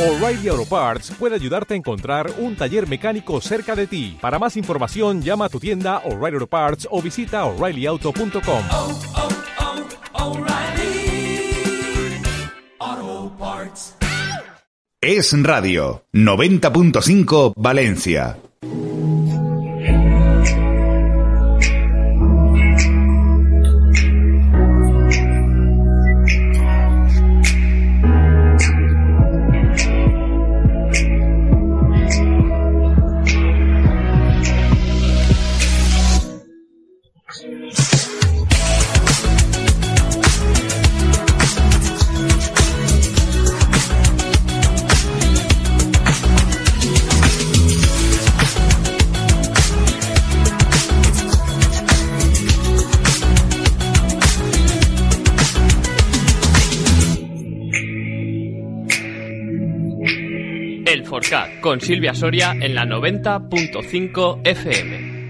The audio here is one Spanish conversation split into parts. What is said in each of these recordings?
O'Reilly Auto Parts puede ayudarte a encontrar un taller mecánico cerca de ti. Para más información, llama a tu tienda O'Reilly Auto Parts o visita oreillyauto.com. oh, oh, Parts. Es Radio 90.5 Valencia. Con Silvia Soria en la 90.5 FM.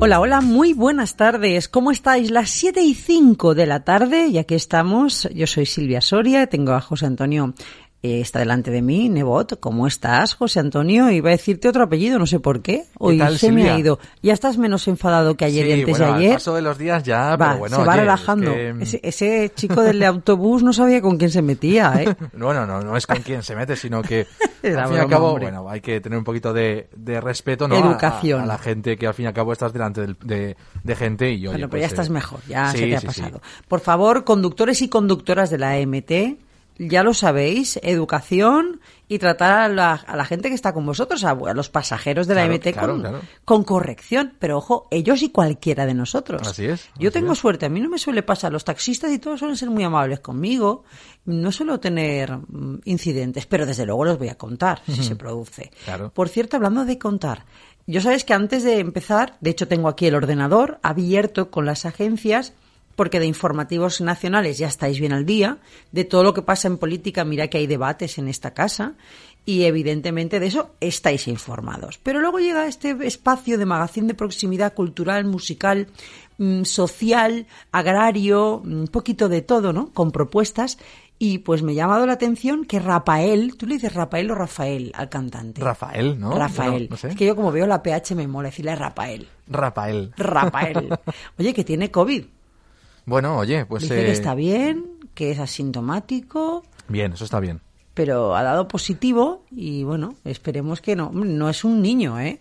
Hola, hola, muy buenas tardes. ¿Cómo estáis? Las 7 y 5 de la tarde y aquí estamos. Yo soy Silvia Soria, tengo a José Antonio, eh, está delante de mí, Nebot. ¿Cómo estás, José Antonio? Iba a decirte otro apellido, no sé por qué. Hoy tal, se me ha ido. Ya estás menos enfadado que ayer y antes bueno, de al ayer. paso de los días ya, Va, pero bueno, se va oye, es relajando. que, mm, Ese, ese chico del autobús no sabía con quién se metía, ¿eh? Bueno, no, no es con quien se mete, sino que al fin y al cabo, hombre. bueno, hay que tener un poquito de, de respeto, ¿no? A- Educación. A, a la gente que al fin y al cabo estás delante del- de, de gente y oye, Bueno, pero pues, ya estás eh, mejor, ya sí, se te ha sí, pasado. Por favor, conductores y conductoras de la AMT, ya lo sabéis, educación y tratar a la, a la gente que está con vosotros, a, a los pasajeros de la Claro, claro, con, claro. con corrección. Pero ojo, ellos y cualquiera de nosotros. Así es, Yo así tengo es. suerte, a mí no me suele pasar. Los taxistas y todos suelen ser muy amables conmigo. No suelo tener mm, incidentes, pero desde luego los voy a contar si se produce. Claro. Por cierto, hablando de contar, yo sabes que antes de empezar, de hecho tengo aquí el ordenador abierto con las agencias, porque de informativos nacionales ya estáis bien al día, de todo lo que pasa en política, mira que hay debates en esta casa, y evidentemente de eso estáis informados. Pero luego llega este espacio de magazín de proximidad cultural, musical, mm, social, agrario, un poquito de todo, ¿no? Con propuestas. Y pues me ha llamado la atención que Rafael, tú le dices Rafael o Rafael al cantante. Rafael, ¿no? Rafael. Bueno, no sé. Es que yo como veo la PH me mola decirle Rafael. Rafael. Rafael. Oye, que tiene COVID. Bueno, oye, pues... Dice eh, que está bien, que es asintomático, Bien, eso está bien. pero ha dado positivo y bueno, esperemos que no. No es un niño, ¿eh?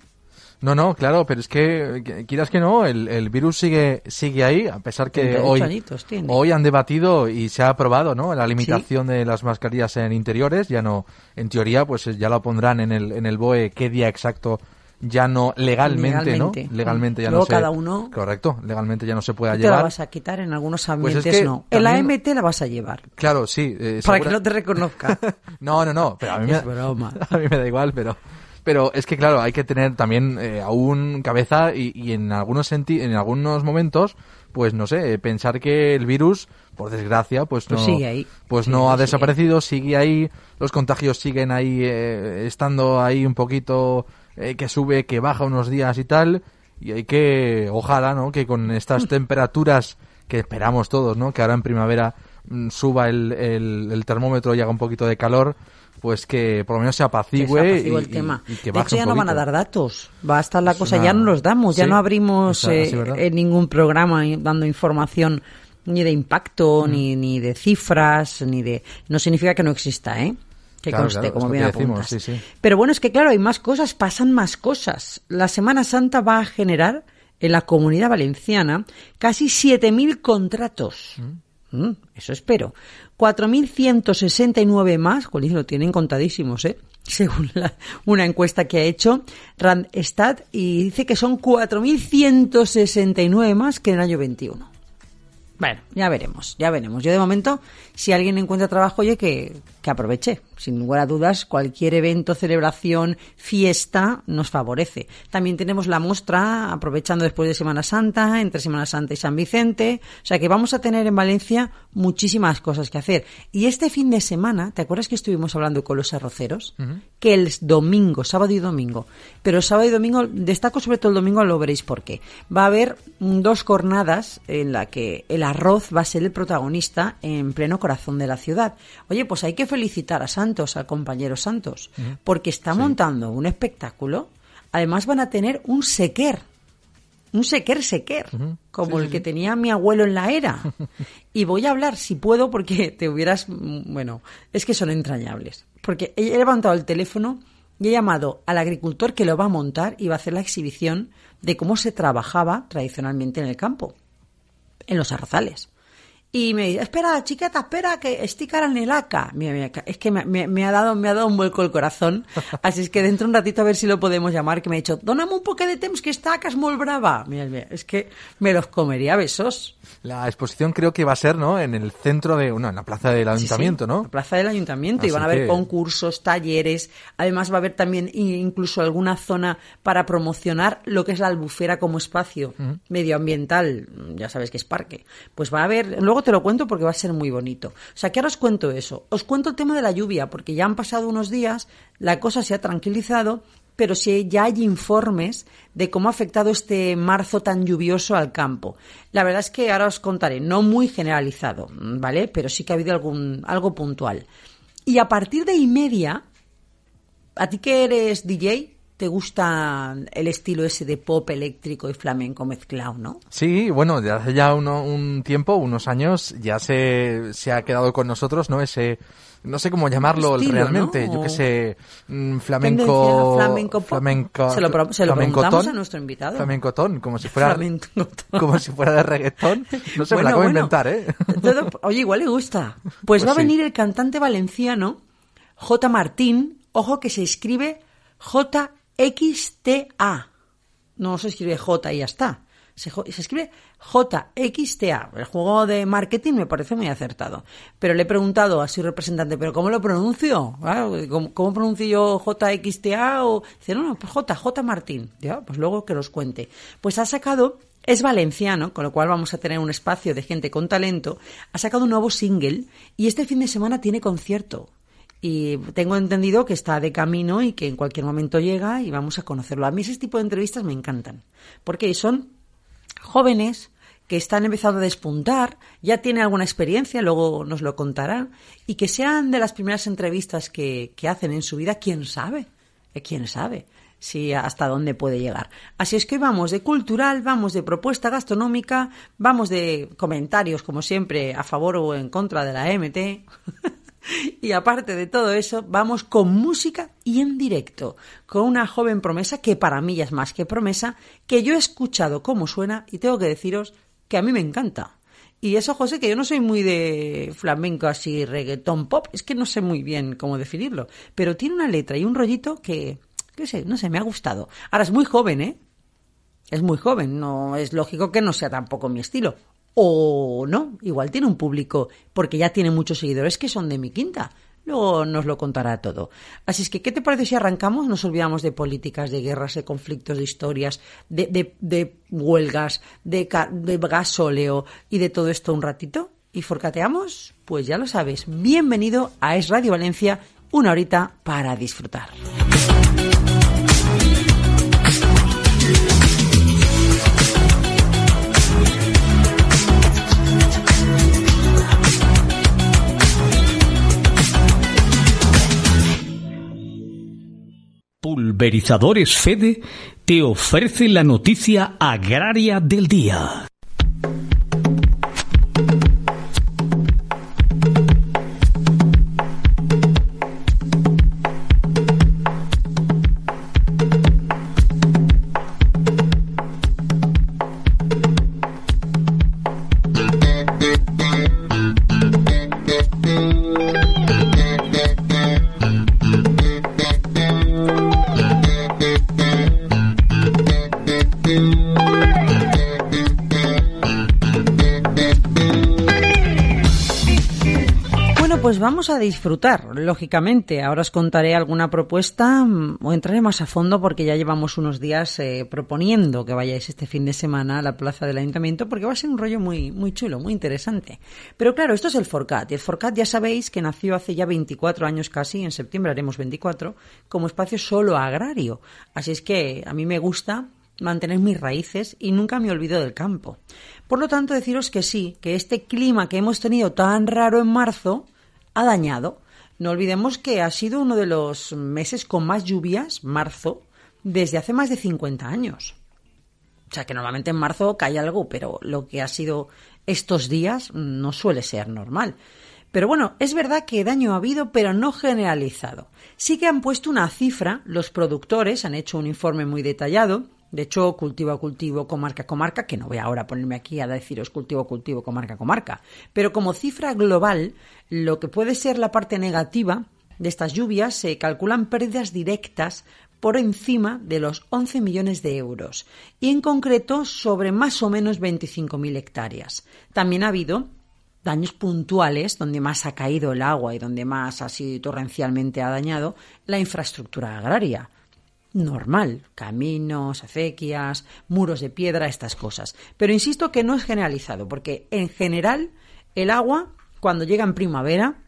No, no, claro, pero es que, quieras que no, el, el virus sigue sigue ahí, a pesar que 38 hoy, hoy han debatido y se ha aprobado, ¿no? La limitación de las mascarillas en interiores, ya no, en teoría, pues ya lo pondrán en el, en el BOE qué día exacto ya no legalmente, Legalmente. ¿no? Legalmente ya Luego no se... cada uno- Correcto, legalmente ya no se pueda Tú te la llevar. vas a quitar en algunos Pues ambientes, es que no. También- AMT la vas a llevar. Claro, sí. eh, Para segura- que no te reconozca. No, no, no, pero a mí, Es me, broma. a mí me da igual, pero pero es que claro, hay que tener también eh, aún cabeza y, y en algunos senti en algunos momentos, pues no sé, pensar que el virus, por desgracia, pues no Pues sigue ahí. pues Sí, no ha sigue. desaparecido, sigue ahí, los contagios siguen ahí eh, estando ahí un poquito eh, que sube, que baja unos días y tal, y hay que ojalá, ¿no? Que con estas temperaturas que esperamos todos, ¿no? Que ahora en primavera mm, suba el, el, el termómetro y haga un poquito de calor, pues que por lo menos se Que apacigüe, se apacigüe y, el tema. y- y que de hecho, ya no van a dar datos. Va a estar la Es cosa, una- ya no los damos, ya no abrimos eh, en ningún programa eh, dando información ni de impacto, Mm. ni, ni de cifras, ni de... No significa que no exista, ¿eh? Que Claro, conste, claro, como bien decimos, apuntas. sí, sí. Pero bueno, es que claro, hay más cosas, pasan más cosas. La Semana Santa va a generar en la comunidad valenciana casi 7.000 contratos. Mm, eso espero. 4.169 más, jolín, lo tienen contadísimos, ¿eh? Según la- una encuesta que ha hecho Randstad, y dice que son 4.169 más que en el año 21. Bueno, ya veremos, ya veremos. Yo de momento, si alguien encuentra trabajo, oye, que, que aproveche. Sin lugar a dudas, cualquier evento, celebración, fiesta nos favorece. También tenemos la muestra, aprovechando después de Semana Santa, entre Semana Santa y San Vicente. O sea que vamos a tener en Valencia muchísimas cosas que hacer. Y este fin de semana, ¿te acuerdas que estuvimos hablando con los arroceros? Que el domingo, sábado y domingo. Pero sábado y domingo, destaco sobre todo el domingo, lo veréis por qué. Va a haber dos jornadas en la que el arroz va a ser el protagonista en pleno corazón de la ciudad. Oye, pues hay que felicitar a Santos, al compañero Santos, porque está montando un espectáculo. Además van a tener un sequer, un sequer sequer, como el que tenía mi abuelo en la era. Y voy a hablar, si puedo, porque te hubieras... mm, Bueno, es que son entrañables. Porque he he levantado el teléfono y he llamado al agricultor que lo va a montar y va a hacer la exhibición de cómo se trabajaba tradicionalmente en el campo, en los arrozales. Y me dice, espera, chiqueta, espera, que estic ara en el ACA. Mira, mira, es que me, me- me ha dado, me ha dado un vuelco el corazón. Así es que dentro de un ratito a ver si lo podemos llamar, que me ha dicho, dona'm un poco de temps que esta ACA es molt brava. Mira, mira, es que me los comería a besos. La exposición creo que va a ser, ¿no? En el centro de, bueno, en la plaza del Sí, sí, ayuntamiento, La ¿no? plaza del ayuntamiento. y Así van a haber que- concursos, talleres. Además va a haber también incluso alguna zona para promocionar lo que es la albufera como espacio medioambiental. Ya sabes que es parque. Pues va a haber, luego te lo cuento porque va a ser muy bonito. O sea, que ahora os cuento eso. Os cuento el tema de la lluvia porque ya han pasado unos días, la cosa se ha tranquilizado. Pero sí ya hay informes de cómo ha afectado este marzo tan lluvioso al campo. La verdad es que ahora os contaré, no muy generalizado, ¿vale? Pero sí que ha habido algún, algo puntual. Y a partir de y media, a ti que eres DJ, te gusta el estilo ese de pop eléctrico y flamenco mezclado, ¿no? Sí, bueno, de hace ya uno- un tiempo, unos años, ya se, se ha quedado con nosotros, ¿no? Ese, no sé cómo llamarlo Estilo, realmente, ¿no? yo qué sé, mm, flamenco, flamenco flamenco, Se lo se lo preguntamos a nuestro invitado. Flamencotón, como si fuera, como si fuera de reggaetón. No sé, me la acabo de inventar, ¿eh? Todo- oye, igual le gusta. Pues, Pues va a venir el cantante valenciano J. Martín, ojo que se escribe J-X-T-A. No se escribe J y ya está. Se, escribe J-X-T-A. El juego de marketing me parece muy acertado. Pero le he preguntado a su representante, ¿pero cómo lo pronuncio? Claro, ¿Cómo, pronuncio yo J-X-T-A? O... Dice, no, no, pues J, J Martín. Ya, pues luego que los cuente. Pues ha sacado es valenciano, con lo cual vamos a tener un espacio de gente con talento. Ha sacado un nuevo single y este fin de semana tiene concierto. Y tengo entendido que está de camino y que en cualquier momento llega y vamos a conocerlo. A mí ese tipo de entrevistas me encantan, porque son jóvenes que están empezando a despuntar, ya tiene alguna experiencia, luego nos lo contará, y que sean de las primeras entrevistas que, que hacen en su vida, quién sabe, Eh, quién sabe si hasta dónde puede llegar. Así es que hoy vamos de cultural, vamos de propuesta gastronómica, vamos de comentarios, como siempre, a favor o en contra de la MT. Y aparte de todo eso, vamos con música y en directo, con una joven promesa que para mí ya es más que promesa, que yo he escuchado cómo suena y tengo que deciros que a mí me encanta. Y eso, José, que yo no soy muy de flamenco así, reggaetón pop, es que no sé muy bien cómo definirlo, pero tiene una letra y un rollito que, qué sé, no sé, me ha gustado. Ahora es muy joven, ¿eh? Es muy joven, no es lógico que no sea tampoco mi estilo. O no, igual tiene un público, porque ya tiene muchos seguidores que son de mi quinta. Luego nos lo contará todo. Así es que, ¿qué te parece si arrancamos? Nos olvidamos de políticas, de guerras, de conflictos, de historias, de, de- de huelgas, de, de gasóleo y de todo esto un ratito. ¿Y forcateamos? Pues ya lo sabes. Bienvenido a Es Radio Valencia, una horita para disfrutar. Pulverizadores Fede te ofrece la noticia agraria del día. Vamos a disfrutar, lógicamente. Ahora os contaré alguna propuesta mm, o entraré más a fondo porque ya llevamos unos días eh, proponiendo que vayáis este fin de semana a la plaza del ayuntamiento porque va a ser un rollo muy, muy chulo, muy interesante. Pero claro, esto es el Forcat. Y el Forcat ya sabéis que nació hace ya 24 años casi, en septiembre haremos 24, como espacio solo agrario. Así es que a mí me gusta mantener mis raíces y nunca me olvido del campo. Por lo tanto, deciros que sí, que este clima que hemos tenido tan raro en marzo ha dañado. No olvidemos que ha sido uno de los meses con más lluvias, marzo, desde hace más de 50 años. O sea que normalmente en marzo cae algo, pero lo que ha sido estos días no suele ser normal. Pero bueno, es verdad que daño ha habido, pero no generalizado. Sí que han puesto una cifra, los productores han hecho un informe muy detallado, de hecho, cultivo a cultivo, comarca a comarca, que no voy ahora a ponerme aquí a deciros cultivo a cultivo, comarca a comarca, pero como cifra global, lo que puede ser la parte negativa de estas lluvias se calculan pérdidas directas por encima de los 11 millones de euros y en concreto sobre más o menos 25.000 hectáreas. También ha habido daños puntuales donde más ha caído el agua y donde más así torrencialmente ha dañado la infraestructura agraria. Normal, caminos, acequias, muros de piedra, estas cosas. Pero insisto que no es generalizado, porque en general el agua, cuando llega en primavera,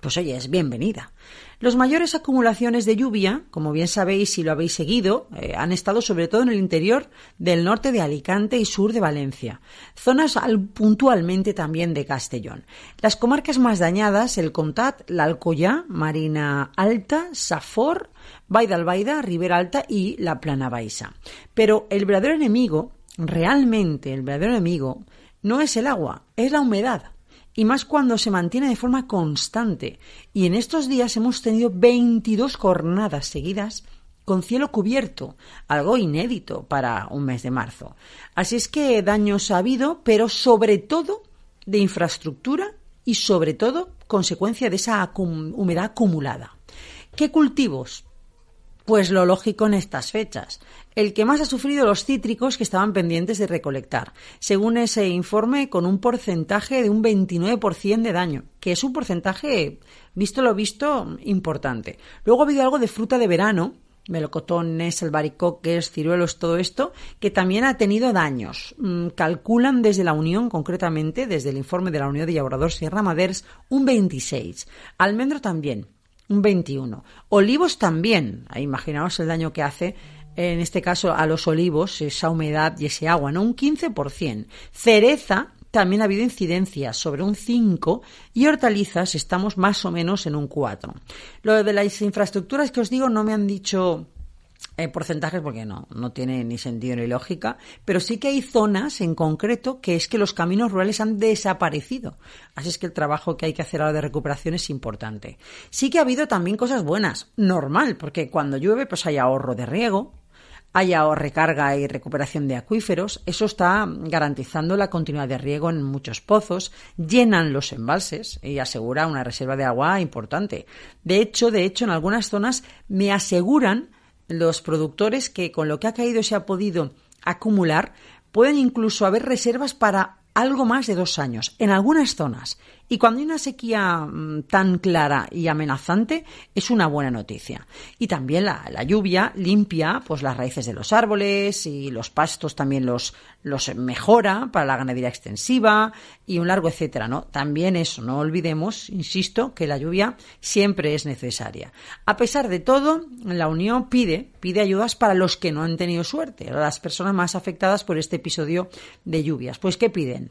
pues oye, es bienvenida. Los mayores acumulaciones de lluvia, como bien sabéis si lo habéis seguido, eh, han estado sobre todo en el interior del norte de Alicante y sur de Valencia, zonas puntualmente también de Castellón. Las comarcas más dañadas, el Contat, la Alcoyá, Marina Alta, Safor, Baida Albaida, Ribera Alta y la Plana Baixa. Pero el verdadero enemigo, realmente el verdadero enemigo, no es el agua, es la humedad y más cuando se mantiene de forma constante. Y en estos días hemos tenido 22 jornadas seguidas con cielo cubierto, algo inédito para un mes de marzo. Así es que daños ha habido, pero sobre todo de infraestructura y sobre todo consecuencia de esa humedad acumulada. ¿Qué cultivos? Pues lo lógico en estas fechas. El que más ha sufrido los cítricos que estaban pendientes de recolectar, según ese informe, con un porcentaje de un 29% de daño, que es un porcentaje, visto lo visto, importante. Luego ha habido algo de fruta de verano, melocotones, albaricoques, ciruelos, todo esto, que también ha tenido daños. Mm, calculan desde la Unión, concretamente, desde el informe de la Unión de Llauradores y Ramaders, un 26. Almendro también un 21. Olivos también, imaginaos el daño que hace en este caso a los olivos, esa humedad y ese agua, ¿no? Un 15%. Cereza también ha habido incidencias sobre un 5 y hortalizas estamos más o menos en un 4. Lo de las infraestructuras que os digo no me han dicho eh, porcentajes porque no, no tiene ni sentido ni lógica, pero sí que hay zonas en concreto que es que los caminos rurales han desaparecido. Así es que el trabajo que hay que hacer ahora de recuperación es importante. Sí que ha habido también cosas buenas, normal, porque cuando llueve pues hay ahorro de riego, hay recarga y recuperación de acuíferos, eso está garantizando la continuidad de riego en muchos pozos, llenan los embalses y asegura una reserva de agua importante. De hecho, de hecho, en algunas zonas me aseguran los productores que con lo que ha caído se ha podido acumular, pueden incluso haber reservas para algo más de dos años en algunas zonas. Y cuando hay una sequía mm, tan clara y amenazante, es una buena noticia. Y también la, lluvia limpia pues las raíces de los árboles y los pastos también los, los mejora para la ganadería extensiva y un largo etcétera, ¿no? También eso, no olvidemos, insisto, que la lluvia siempre es necesaria. A pesar de todo, la Unión pide, pide ayudas para los que no han tenido suerte, las personas más afectadas por este episodio de lluvias. Pues, ¿qué piden?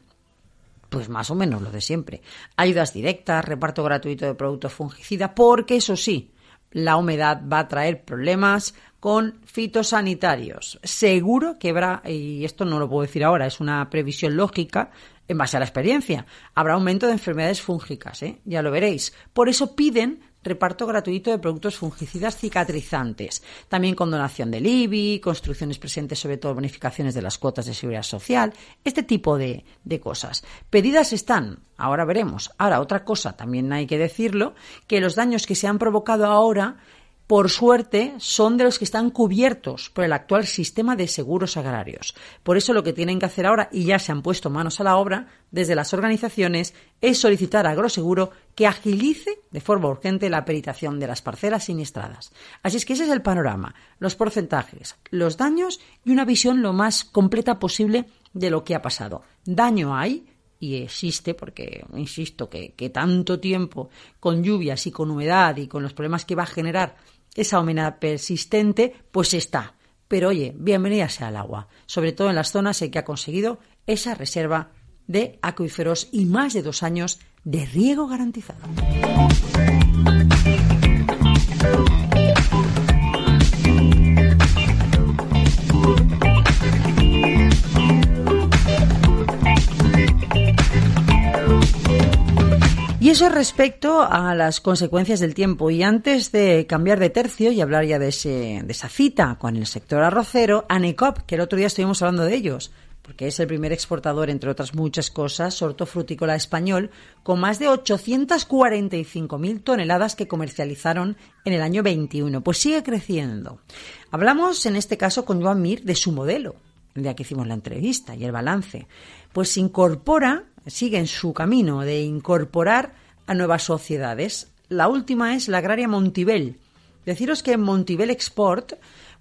Pues más o menos lo de siempre. Ayudas directas, reparto gratuito de productos fungicidas, porque eso sí, la humedad va a traer problemas con fitosanitarios. Seguro que habrá, y esto no lo puedo decir ahora, es una previsión lógica en base a la experiencia, habrá aumento de enfermedades fúngicas, ¿eh? ya lo veréis. Por eso piden reparto gratuito de productos fungicidas cicatrizantes, también con donación del IBI, construcciones presentes, sobre todo bonificaciones de las cuotas de seguridad social, este tipo de, de cosas. Pedidas están, ahora veremos. Ahora, otra cosa, también hay que decirlo, que los daños que se han provocado ahora por suerte, son de los que están cubiertos por el actual sistema de seguros agrarios. Por eso lo que tienen que hacer ahora, y ya se han puesto manos a la obra desde las organizaciones, es solicitar a Agroseguro que agilice de forma urgente la peritación de las parcelas siniestradas. Así es que ese es el panorama, los porcentajes, los daños y una visión lo más completa posible de lo que ha pasado. Daño hay, y existe, porque insisto que, que, tanto tiempo con lluvias y con humedad y con los problemas que va a generar esa humedad persistente, pues está. Pero oye, bienvenida sea al agua, sobre todo en las zonas en que ha conseguido esa reserva de acuíferos y más de dos años de riego garantizado. Y eso respecto a las consecuencias del tiempo. Y antes de cambiar de tercio y hablar ya de, esa cita con el sector arrocero, ANECOP, que el otro día estuvimos hablando de ellos, porque es el primer exportador, entre otras muchas cosas, hortofrutícola español, con más de 845.000 toneladas que comercializaron en el año 21. Pues sigue creciendo. Hablamos en este caso con Joan Mir de su modelo, el día que hicimos la entrevista y el balance. Pues incorpora, sigue en su camino de incorporar a nuevas sociedades. La última es la agraria Montibel. Deciros que Montibel Export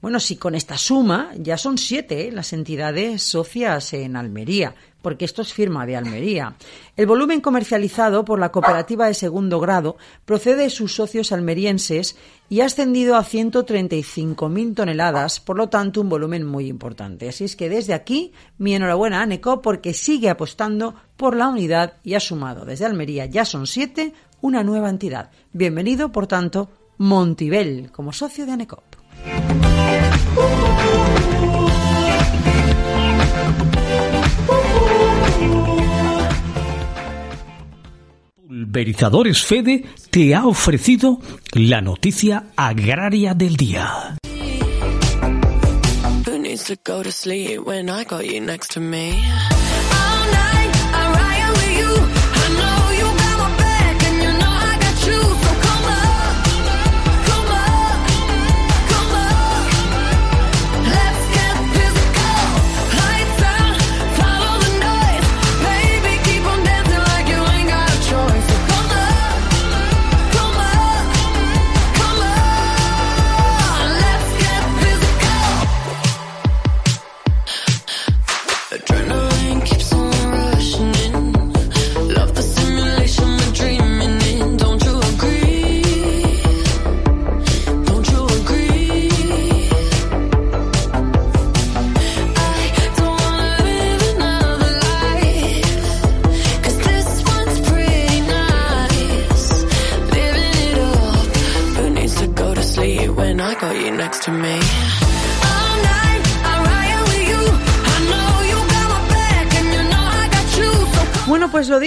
bueno, si con esta suma ya son siete ¿eh? las entidades socias en Almería, porque esto es firma de Almería. El volumen comercializado por la cooperativa de segundo grado procede de sus socios almerienses y ha ascendido a 135.000 toneladas, por lo tanto un volumen muy importante. Así es que desde aquí mi enhorabuena a NECO porque sigue apostando por la unidad y ha sumado desde Almería, ya son siete, una nueva entidad. Bienvenido, por tanto, Montibel como socio de ANECOP. Pulverizadores Fede te ha ofrecido la noticia agraria del día.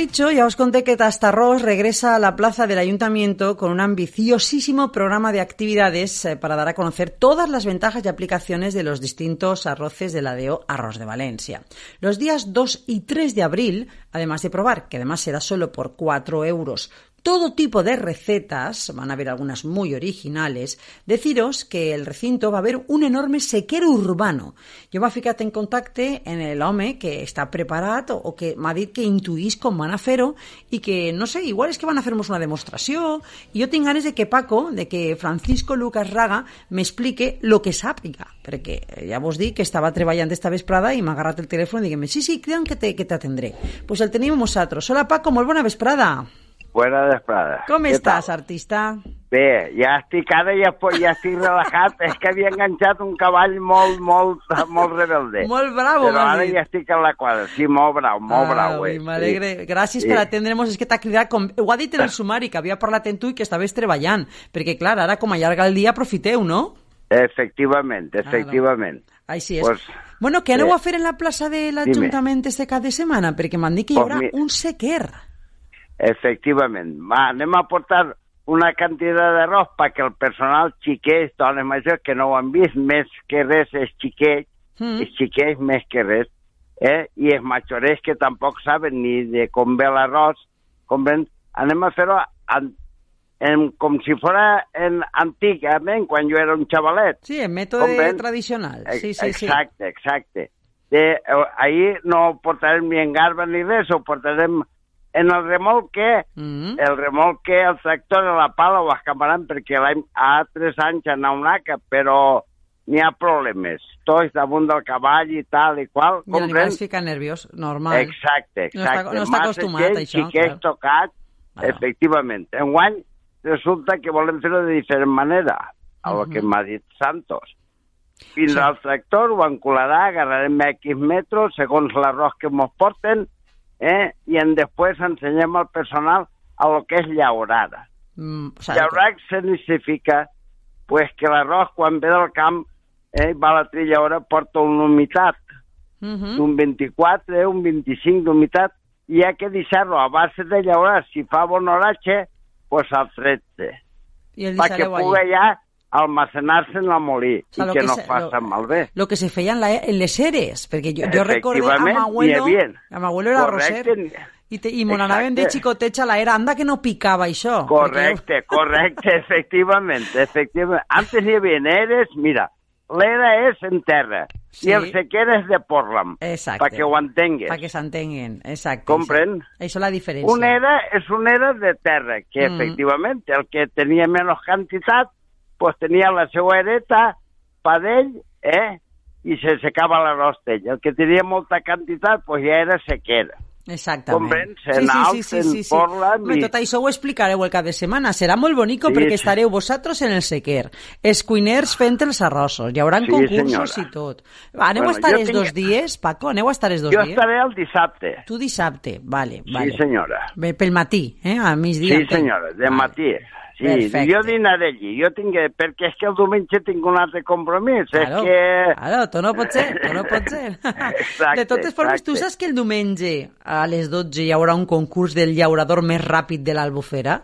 Dicho, ya os conté que Tastarrós regresa a la plaza del ayuntamiento con un ambiciosísimo programa de actividades eh, para dar a conocer todas las ventajas y aplicaciones de los distintos arroces de la DEO Arroz de Valencia. Los días 2 y 3 de abril, además de probar, que además será solo por 4 euros, todo tipo de recetas, van a haber algunas muy originales, deciros que el recinto va a haber un enorme sequero urbano. Jo m'ha ficat en contacte en l'home que està preparat o que m'ha dit que intuís com van a i que, no sé, igual és que van a fer-nos una demostració i jo tinc ganes de que Paco, de que Francisco Lucas Raga m'explique lo que sàpiga, perquè ja vos dic que estava treballant esta vesprada i m'ha agarrat el telèfon i diguem sí, sí, creuen que te, que t'atendré. Pues el tenim nosaltres. Hola Paco, molt bona vesprada. Buena vesprada. Com Què estàs, tal? artista? Bé, ja estic ara, ja, ja estic relaxat. És que havia enganxat un cavall molt, molt, molt rebelde. Molt bravo, Però ara dit. ja estic a la quadra. Sí, molt brau, molt brau. Ai, eh. m'alegre. Sí. Gràcies Sí. per atendre'ns. És que t'ha cridat... Com... Ho ha dit en el sumari, que havia parlat amb tu i que estaves treballant. Perquè, clar, ara com allarga el dia, aprofiteu, no? Efectivament, efectivament. Així és. Pues, bueno, què aneu eh, a fer en la plaça de l'Ajuntament este cap de setmana? Perquè m'han dit que hi Pues haurà mi- un sequer. Efectivament. Va, anem a portar una quantitat d'arròs perquè el personal xiquets, dones majors que no ho han vist, més que res és xiquet, Mm. és xiquets més que res, eh? i els majorets que tampoc saben ni de com ve l'arròs, com ven, anem a fer-ho en, en, com si fora en, antigament, quan jo era un xavalet. Sí, en mètode ven? tradicional. Sí, sí, sí. exacte, exacte. De, eh, ahir no portarem ni en garba ni res, ho portarem en el remolque, Mm. el remolque, el tractor de la pala ho escaparan perquè l'any ha tres anys anar una aca, però n'hi ha problemes. Tots damunt del cavall i tal i qual. I l'animal es fica nerviós, normal. Exacte, No està- exacte. no està acostumat gent, a això, xiquets clar. tocats, efectivament. Enguany resulta que volem fer-ho de diferent manera, a lo que m'ha dit Santos. fins Sí. al tractor, ho encolarà, agarrarem X metres segons l'arròs que ens porten eh? i en després ensenyem al personal a lo que és llaurada. Mm, Llaurar significa pues, que l'arròs quan ve del camp eh, va a la trillaura porta una humitat Ujú. d'un 24, un 25 d'humitat i hi ha que deixar-lo a base de llaurar. Si fa bon oratge, pues al 13, I el perquè pugui ja almacenar-se en la molí sea, i lo que, que no se- faça lo- malbé. Lo que se feia en, la, en les eres, perquè jo, jo recordé a Efectivament, m'abuelo, i bien. a m'abuelo era Correcte. roser, i, te, i mon anàvem de xicoteig a la era, anda que no picava això. Correcte, correcte, efectivamente, efectivamente. Antes hi havia eres, mira, l'era és en terra Sí. i el sequer és de Portland, Exacte. perquè ho entengues. Para que s'entenguen, exacte. Comprèn? Això, això és la diferència. Un era és un era de terra, que Mm. efectivament el que tenia menys quantitat, pues tenia la seva hereta pa d'ell, eh? i se secava l'arròs d'ell. El que tenia molta quantitat, pues ja era sequera. Exactament. Comprens? En Alps, en Portland Home, i- tot això ho explicareu el cap de setmana. Serà molt bonico Sí, perquè sí. estareu vosaltres en el sequer, els cuiners fent els arrossos, hi haurà Sí, concursos senyora. i tot. Aneu Bueno, a estar jo els tinc- dos dies, Paco? Aneu a estar els dos Jo dies? estaré el dissabte. Tu dissabte, vale, vale. Sí, senyora. Bé, pel matí, eh? A migdia. Sí, senyora, de Vale. matí. Sí, Perfecte. jo dinaré allí. Jo tinc, perquè és que el diumenge tinc un altre compromís. Claro, és que... claro, tu no pot ser, tu no pot ser. Exacte, de totes formes, tu exacte. saps que el diumenge a les 12 hi haurà un concurs del llaurador més ràpid de l'Albufera?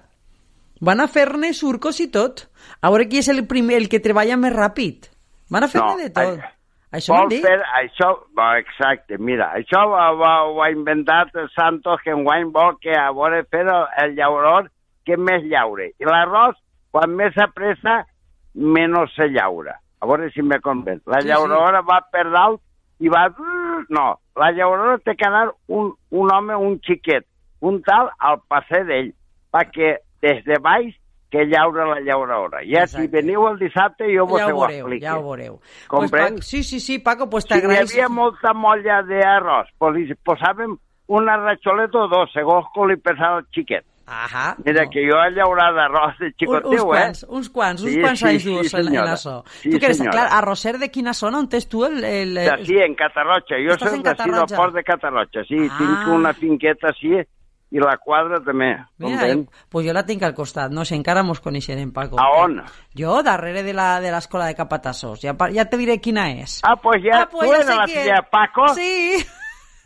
Van a fer-ne surcos i tot. A veure qui és el primer, el que treballa més ràpid. Van a fer-ne No, de tot. ai- Això Vol fer això, exacte, mira, això va, va, ho ha inventat Santos que enguany vol que a veure fer el, el llaurador que més llaure. I l'arròs, quan més apressa, menys se llaura. A veure si me convenç. La Sí, llauradora va per dalt i va... No, la llauradora té que anar un, un home, un xiquet, un tal al passer d'ell, perquè des de baix que llaura la llauradora. Ja si Exacte. veniu el dissabte jo vos Ja ho ho explico. ja ho veureu. Pues, Comprens? Paco, sí, sí, sí, Paco, pues Si hi havia molta molla d'arròs, pues posàvem una ratxoleta o dos, segons com li pesava el xiquet. Ahà. Mira, no. que jo he llaurat d'arròs de Un, uns xicoteu, eh? quants, uns quants, uns Sí, quants sí, anys sí, en, en això. Sí, tu que eres, clar, a Roser de quina zona? On tens tu el... el, sí, en Catarroja. Jo soc d'ací del port de Catarroja, sí. Ah. Tinc una finqueta així i la quadra també. Mira, pues jo la tinc al costat, no sé, encara mos coneixerem, Paco. A on? Jo, darrere de la de l'escola de Capatassos. Ja, ja te diré quina és. Ah, pues ja, Ah, pues tu ja eres la filla Paco? Sí.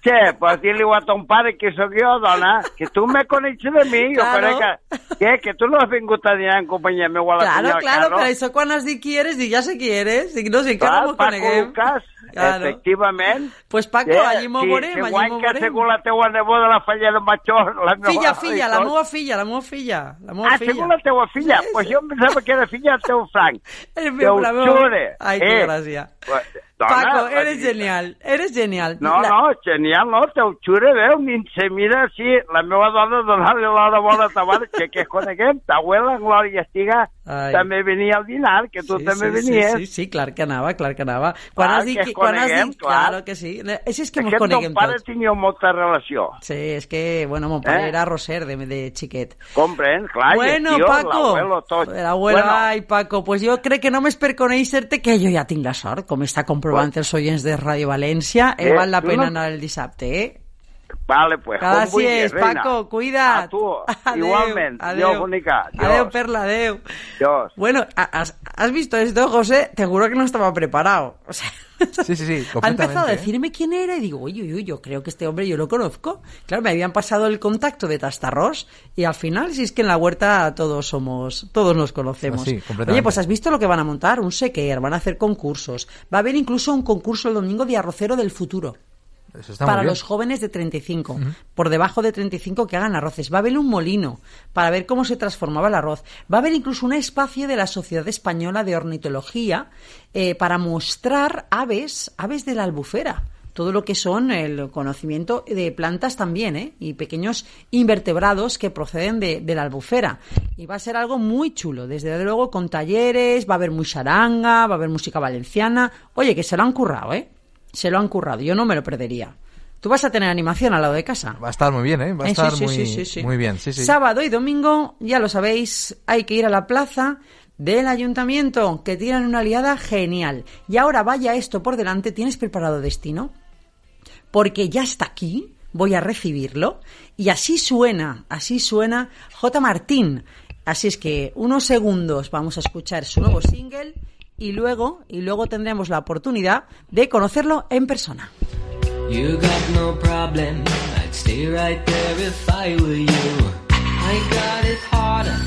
Che, pues dile a ton pare que sóc jo, dona, que tu me coneixes de mi. Jo Claro. crec que, que, que tu no has vingut a dinar en companyia meva a la Claro, senyora claro, Carro. però això quan has dit qui eres, dic, ja sé qui eres. Dic, no sé, encara mos Paco coneguem. Lucas, Claro. efectivament. Pues Paco, Eh, allí m'ho sí, veurem, que allí guany m'ho que ha veurem. sigut la teua neboda, la falla de Major, la meva Filla, filla, la meva filla, la meva filla. La meva Ah, ha filla. sigut la teua filla? Sí, pues sí. jo em pensava que era filla del teu Frank. El meu, Teu la meva... xure. Ai, que Eh, gràcia. pues, Paco, eres genial, eres genial. No, La- no, genial, no, teu xure, veu, ni se mira així, la meva dona donar-li l'hora bona a ta mare, que, que coneguem, ta abuela, Glòria Estiga, Ai. també venia al dinar, que tu sí, també sí, venies. Sí, sí, sí, clar que anava, clar que anava. Quan Clar, has dit que quan has coneguem, dit, clar. claro que sí. Així és que És mos que amb ton coneguem pare tots. tingueu molta relació. Sí, és que, bueno, mon pare Eh? era roser de, de xiquet. Comprèn, clar, bueno, i el tio, Paco, l'abuelo, tot. l'abuelo, Bueno, ai, Paco, pues jo crec que només per conèixer-te que jo ja tinc la sort, com està comprovant els oients de Ràdio València, eh, Eh, val la tu pena anar el dissabte, eh? Vale, pues, reina. Paco, cuida't. A tu, Adeu, Dios. Perla, adeu. Dios. Bueno, ¿has, has visto esto, José? Te juro que no estaba preparado. O sea, Sí, sí, sí, ha empezado a ¿eh? decirme quién era y digo, uy, uy, uy, yo creo que este hombre yo lo conozco. Claro, me habían pasado el contacto de Tastarros y al final, si es que en la huerta todos somos, todos nos conocemos. Sí, completamente. Oye, pues has visto lo que van a montar, un sequer, van a hacer concursos. Va a haber incluso un concurso el domingo de arrocero del futuro Eso está muy para bien. los jóvenes de 35, por debajo de 35 que hagan arroces. Va a haber un molino para ver cómo se transformaba el arroz. Va a haber incluso un espacio de la Sociedad Española de Ornitología eh, para mostrar aves, aves de la albufera. Todo lo que son el conocimiento de plantas también, ¿eh? Y pequeños invertebrados que proceden de, de la albufera. Y va a ser algo muy chulo, desde luego con talleres, va a haber muy charanga, va a haber música valenciana. Oye, que se lo han currado, ¿eh? Se lo han currado, yo no me lo perdería. Tú vas a tener animación al lado de casa. Va a estar muy bien, ¿eh? Va a Eh, estar sí, muy, sí, sí, muy bien, sí, sí. Sábado y domingo, ya lo sabéis, hay que ir a la plaza del ayuntamiento, que tienen una aliada genial. Y ahora vaya esto por delante, ¿tienes preparado destino? Porque ya está aquí, voy a recibirlo. Y así suena, así suena J. Martín. Así es que unos segundos vamos a escuchar su nuevo single y luego, y luego tendremos la oportunidad de conocerlo en persona. You got no problem. I'd stay right there if I were you. I got it harder.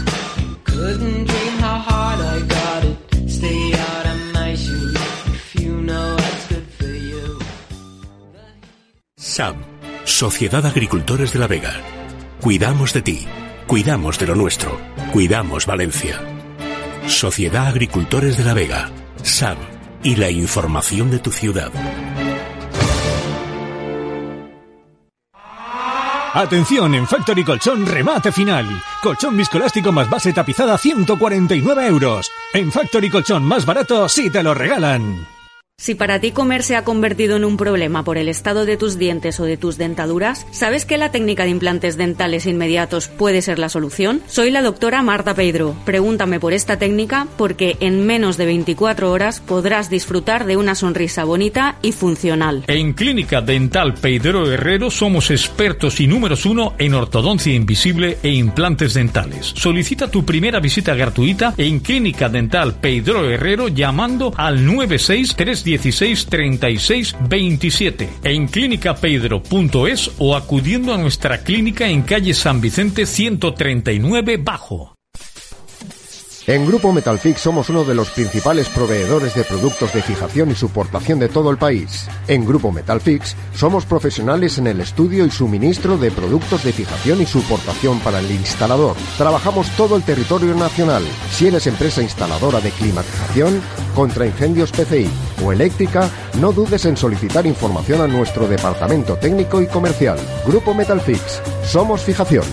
You couldn't dream how hard I got it. Stay out of my shoes if you know what's good for you. SAB, Sociedad Agricultores de la Vega. Cuidamos de ti, cuidamos de lo nuestro, cuidamos Valencia. Sociedad Agricultores de la Vega, SAB y la información de tu ciudad. Atención, en Factory Colchón remate final. Colchón viscoelástico más base tapizada 149 euros. En Factory Colchón más barato si te lo regalan. Si para ti comer se ha convertido en un problema por el estado de tus dientes o de tus dentaduras, ¿sabes que la técnica de implantes dentales inmediatos puede ser la solución? Soy la doctora Marta Pedro. Pregúntame por esta técnica porque en menos de 24 horas podrás disfrutar de una sonrisa bonita y funcional. En Clínica Dental Pedro Herrero somos expertos y números uno en ortodoncia invisible e implantes dentales. Solicita tu primera visita gratuita en Clínica Dental Pedro Herrero llamando al 96316 36 27 en clínicapedro.es o acudiendo a nuestra clínica en calle San Vicente 139 Bajo. En Grupo Metalfix somos uno de los principales proveedores de productos de fijación y suportación de todo el país. En Grupo Metalfix somos profesionales en el estudio y suministro de productos de fijación y suportación para el instalador. Trabajamos todo el territorio nacional. Si eres empresa instaladora de climatización, contra incendios PCI o eléctrica, no dudes en solicitar información a nuestro departamento técnico y comercial. Grupo Metalfix. Somos fijación.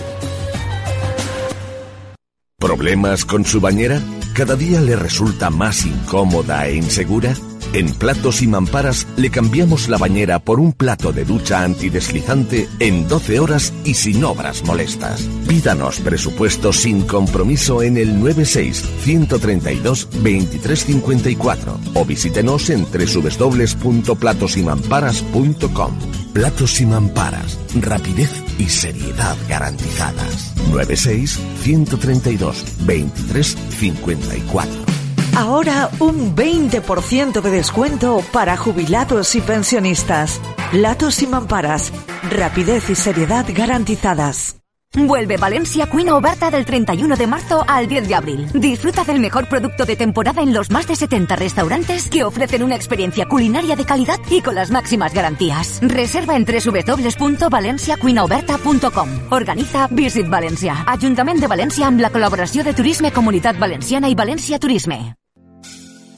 ¿Problemas con su bañera? ¿Cada día le resulta más incómoda e insegura? En Platos y Mamparas le cambiamos la bañera por un plato de ducha antideslizante en 12 horas y sin obras molestas. Pídanos presupuesto sin compromiso en el 96 132 2354 o visítenos en www.platosymamparas.com. Platos y Mamparas, rapidez y seriedad garantizadas. 96 132 2354. Ahora un 20% de descuento para jubilados y pensionistas. Platos y mamparas. Rapidez y seriedad garantizadas. Vuelve Valencia Cuina Oberta del 31 de marzo al 10 de abril. Disfruta del mejor producto de temporada en los más de 70 restaurantes que ofrecen una experiencia culinaria de calidad y con las máximas garantías. Reserva en www.valenciacuinaoberta.com. Organiza Visit Valencia. Ayuntamiento de Valencia amb la colaboració de Turisme Comunitat Valenciana y Valencia Turisme.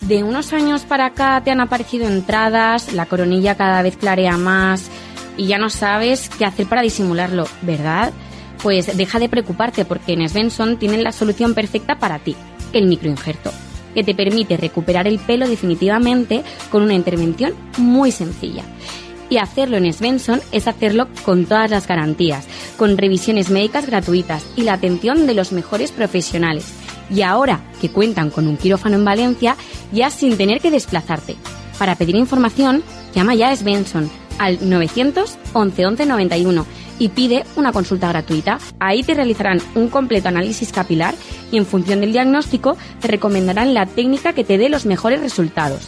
De unos años para acá te han aparecido entradas, la coronilla cada vez clarea más y ya no sabes qué hacer para disimularlo, ¿verdad? Pues deja de preocuparte porque en Svensson tienen la solución perfecta para ti, el microinjerto, que te permite recuperar el pelo definitivamente con una intervención muy sencilla. Y hacerlo en Svensson es hacerlo con todas las garantías, con revisiones médicas gratuitas y la atención de los mejores profesionales. Y ahora que cuentan con un quirófano en Valencia, ya sin tener que desplazarte. Para pedir información, llama ya a Svensson al 900 11 11 91 y pide una consulta gratuita. Ahí te realizarán un completo análisis capilar y en función del diagnóstico te recomendarán la técnica que te dé los mejores resultados.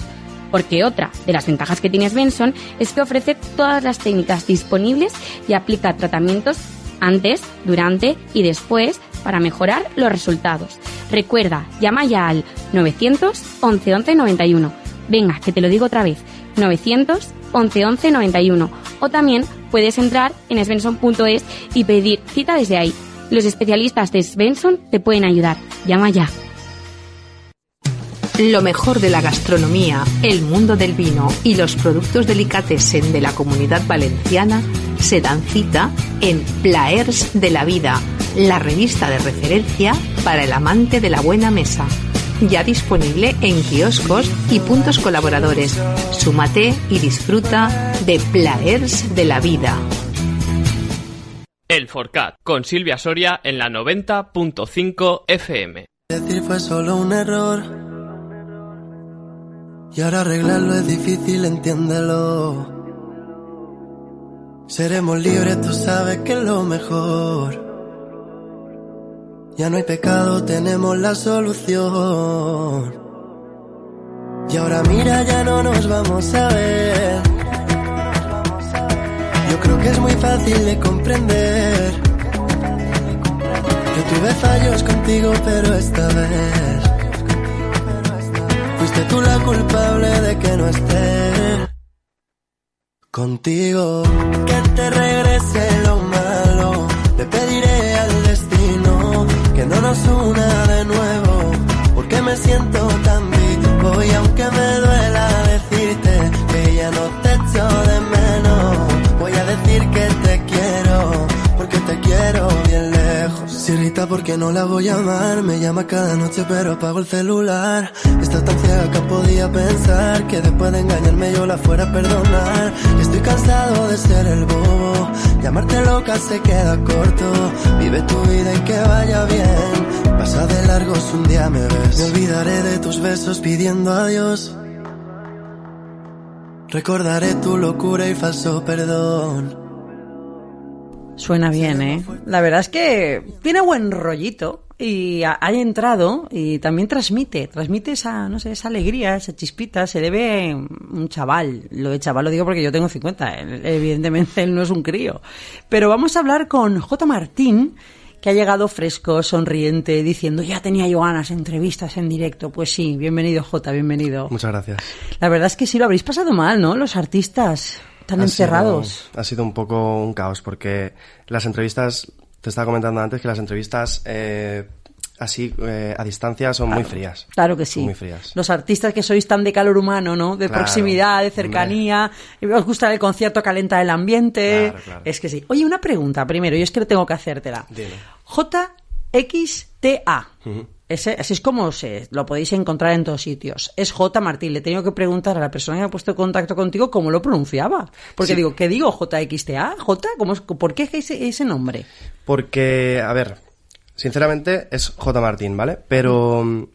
Porque otra de las ventajas que tiene Benson es que ofrece todas las técnicas disponibles y aplica tratamientos antes, durante y después para mejorar los resultados. Recuerda, llama ya al 900 11 11 91. Venga, que te lo digo otra vez. 900 11 11 91 o también puedes entrar en svensson.es y pedir cita desde ahí. Los especialistas de Svensson te pueden ayudar. Llama ya. Lo mejor de la gastronomía, el mundo del vino y los productos delicatessen de la comunidad valenciana se dan cita en Plaers de la Vida, la revista de referencia para el amante de la buena mesa ya disponible en kioscos y puntos colaboradores. Súmate y disfruta de Plaers de la Vida. El Forcat con Silvia Soria en la 90.5 FM. Decir fue solo un error. Y ahora arreglarlo es difícil, entiéndelo. Seremos libres, tú sabes que es lo mejor. Ya no hay pecado, tenemos la solución. Y ahora mira, ya no nos vamos a ver. Yo creo que es muy fácil de comprender. Yo tuve fallos contigo, pero esta vez fuiste tú la culpable de que no esté contigo. Que te regrese lo una de nuevo, porque me siento Se irrita porque no la voy a amar, me llama cada noche pero apago el celular. Está tan ciega que podía pensar que después de engañarme yo la fuera a perdonar. Estoy cansado de ser el bobo, llamarte loca se queda corto. Vive tu vida y que vaya bien. Pasa de largo si un día me ves. Me olvidaré de tus besos pidiendo adiós. Recordaré tu locura y falso perdón. Suena bien, ¿eh? La verdad es que tiene buen rollito y ha, ha entrado y también transmite, transmite esa, no sé, esa alegría, esa chispita. Se le ve un chaval, lo de chaval lo digo porque yo tengo 50, él- evidentemente él no es un crío. Pero vamos a hablar con J. Martín, que ha llegado fresco, sonriente, diciendo, ya tenía yo ganas, entrevistas en directo. Pues sí, bienvenido J, bienvenido. Muchas gracias. La verdad es que sí, lo habréis pasado mal, ¿no? Los artistas tan Ha encerrados. sido- ha sido un poco un caos porque las entrevistas, te estaba comentando antes que las entrevistas eh, así eh, a distancia son muy frías. Claro que sí. muy frías. Los artistas que sois tan de calor humano, ¿no? De Claro, proximidad, de cercanía. Os gusta el concierto, calenta el ambiente. Claro. Es que sí. Oye, una pregunta primero, y es que tengo que hacértela. JXTA. Ese, así es como se, lo podéis encontrar en todos sitios. Es J. Martín. Le tengo que preguntar a la persona que ha puesto en contacto contigo cómo lo pronunciaba. Porque Sí. digo, ¿qué digo? JXTA. ¿J? ¿Cómo es- ¿Por qué ese, ese nombre? Porque, a ver, sinceramente es J. Martín, ¿vale? Pero mm,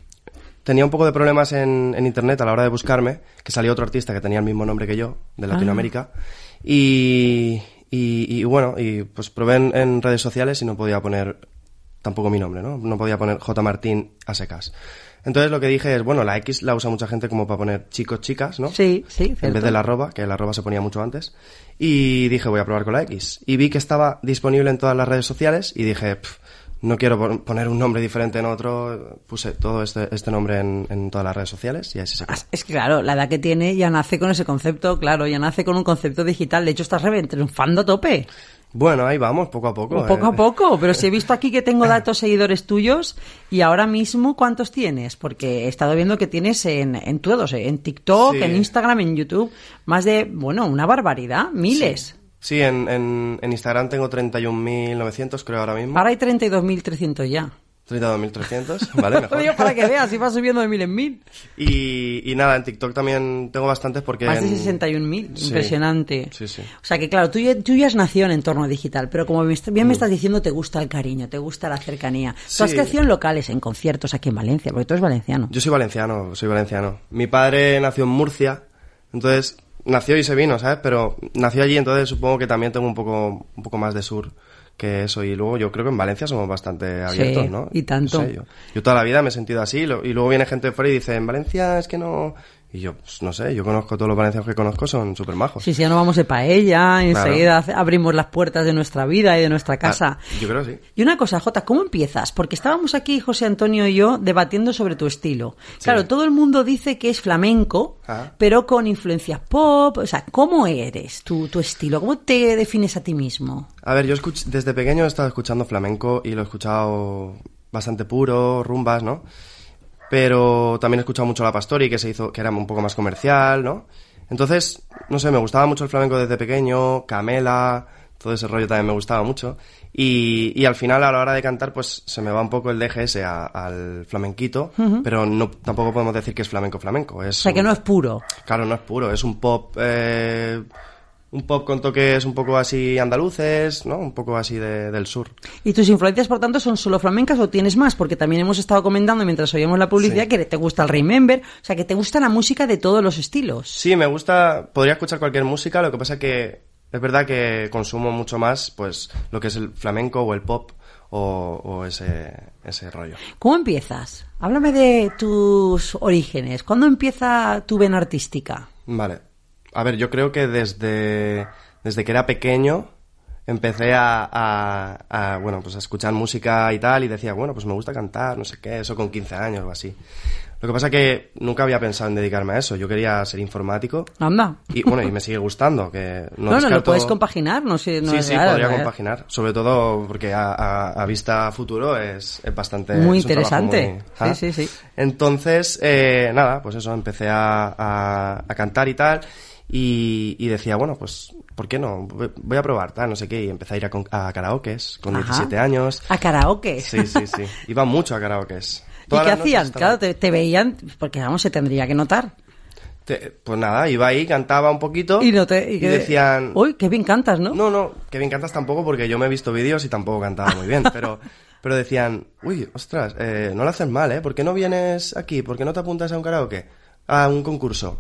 tenía un poco de problemas en, en internet a la hora de buscarme, que salía otro artista que tenía el mismo nombre que yo, de Ah. Latinoamérica. Y, y, y bueno, y pues probé en, en redes sociales y no podía poner tampoco mi nombre, ¿no? No podía poner J. Martín a secas. Entonces lo que dije es, bueno, la X la usa mucha gente como para poner chicos, chicas, ¿no? Sí, sí, En vez de la arroba, que la arroba se ponía mucho antes. Y dije, voy a probar con la X. Y vi que estaba disponible en todas las redes sociales y dije, "Pf, no quiero pon- poner un nombre diferente en otro. Puse todo este, este nombre en, en todas las redes sociales y así se quedó. Es que claro, la edad que tiene ya nace con ese concepto, claro, ya nace con un concepto digital. De hecho, estás re- triunfando a tope. Bueno, ahí vamos, poco a poco. poco eh. a poco, pero si he visto aquí que tengo datos seguidores tuyos y ahora mismo, ¿cuántos tienes? Porque he estado viendo que tienes en, en todos, eh, en TikTok, Sí. en Instagram, en YouTube, más de, bueno, una barbaridad, miles. Sí, en, en, en Instagram tengo 31.900 creo ahora mismo. Ahora hay 32.300 ya. 32.300, ¿vale? Mejor. Digo, para que veas, si va subiendo de mil en mil. Y, y nada, en TikTok también tengo bastantes porque... Más de en- 61.000, Sí. impresionante. Sí, sí. O sea que claro, tú ya, tú ya has nacido en entorno digital, pero como bien me estás diciendo, te gusta el cariño, te gusta la cercanía. Tú has crecido en locales, en conciertos aquí en Valencia, porque tú eres valenciano. Yo soy valenciano, soy valenciano. Mi padre nació en Murcia, entonces nació y se vino, ¿sabes? Pero nació allí, entonces supongo que también tengo un poco, un poco más de sur que eso. Y luego yo creo que en Valencia somos bastante abiertos, Sí, ¿no? y tanto. No sé, yo, yo toda la vida me he sentido así, lo- y luego viene gente de fuera y dice, en Valencia es que no... Y yo, pues, no sé, yo conozco todos los valencianos que conozco, son súper majos. Sí, sí, ya no vamos de paella, enseguida abrimos las puertas de nuestra vida y de nuestra casa. Ah, yo creo que sí. Y una cosa, Jota, ¿cómo empiezas? Porque estábamos aquí, José Antonio y yo, debatiendo sobre tu estilo. Claro, todo el mundo dice que es flamenco, Ah. pero con influencias pop. O sea, ¿cómo eres tu, tu estilo? ¿Cómo te defines a ti mismo? A ver, yo desde pequeño he estado escuchando flamenco y lo he escuchado bastante puro, rumbas, ¿no? Pero también he escuchado mucho la Pastori, que se hizo, que era un poco más comercial, ¿no? Entonces, no sé, me gustaba mucho el flamenco desde pequeño, Camela, todo ese rollo también me gustaba mucho. Y, y al final, a la hora de cantar, pues se me va un poco el DGS a- al flamenquito, pero no, tampoco podemos decir que es flamenco flamenco. Es O sea, que no es puro. Claro, no es puro, es un pop eh, un pop con toques un poco así andaluces, ¿no? Un poco así de- del sur. ¿Y tus influencias, por tanto, son solo flamencas o tienes más? Porque también hemos estado comentando mientras oíamos la publicidad Sí. que te gusta el Remember, o sea, que te gusta la música de todos los estilos. Sí, me gusta, podría escuchar cualquier música, lo que pasa que es verdad que consumo mucho más pues lo que es el flamenco o el pop o, o ese, ese rollo. ¿Cómo empiezas? Háblame de tus orígenes. ¿Cuándo empieza tu vena artística? Vale. A ver, yo creo que desde, desde que era pequeño empecé a, a- a, bueno, pues a escuchar música y tal y decía, bueno, pues me gusta cantar, no sé qué, eso con 15 años o así. Lo que pasa que nunca había pensado en dedicarme a eso. Yo quería ser informático. Anda. Y bueno, y me sigue gustando, que no No, no, lo descarto- puedes compaginar, no sé. No sí, es sí, podría ¿verdad? compaginar. Sobre todo porque a, a- a vista futuro es, es bastante... Muy es interesante. muy-. Sí, sí, sí. Entonces, eh, nada, pues eso, empecé a, a- a cantar y tal. Y, y decía, bueno, pues, ¿por qué no? Voy a probar, tal, no sé qué. Y empecé a ir a, a karaokes con Ajá. 17 años. A karaoke. Sí, sí, sí. Iba mucho a karaokes. ¿Y Todas qué las noches hacían? Claro, te, te veían, porque vamos, se tendría que notar. Te- pues nada, iba ahí, cantaba un poquito. Y no te- y que- decían. Uy, qué bien cantas, ¿no? No, no, que bien cantas tampoco porque yo me he visto vídeos y tampoco cantaba muy bien. Pero, pero decían, uy, ostras, eh, no lo haces mal, ¿eh? ¿Por qué no vienes aquí? ¿Por qué no te apuntas a un karaoke? A un concurso.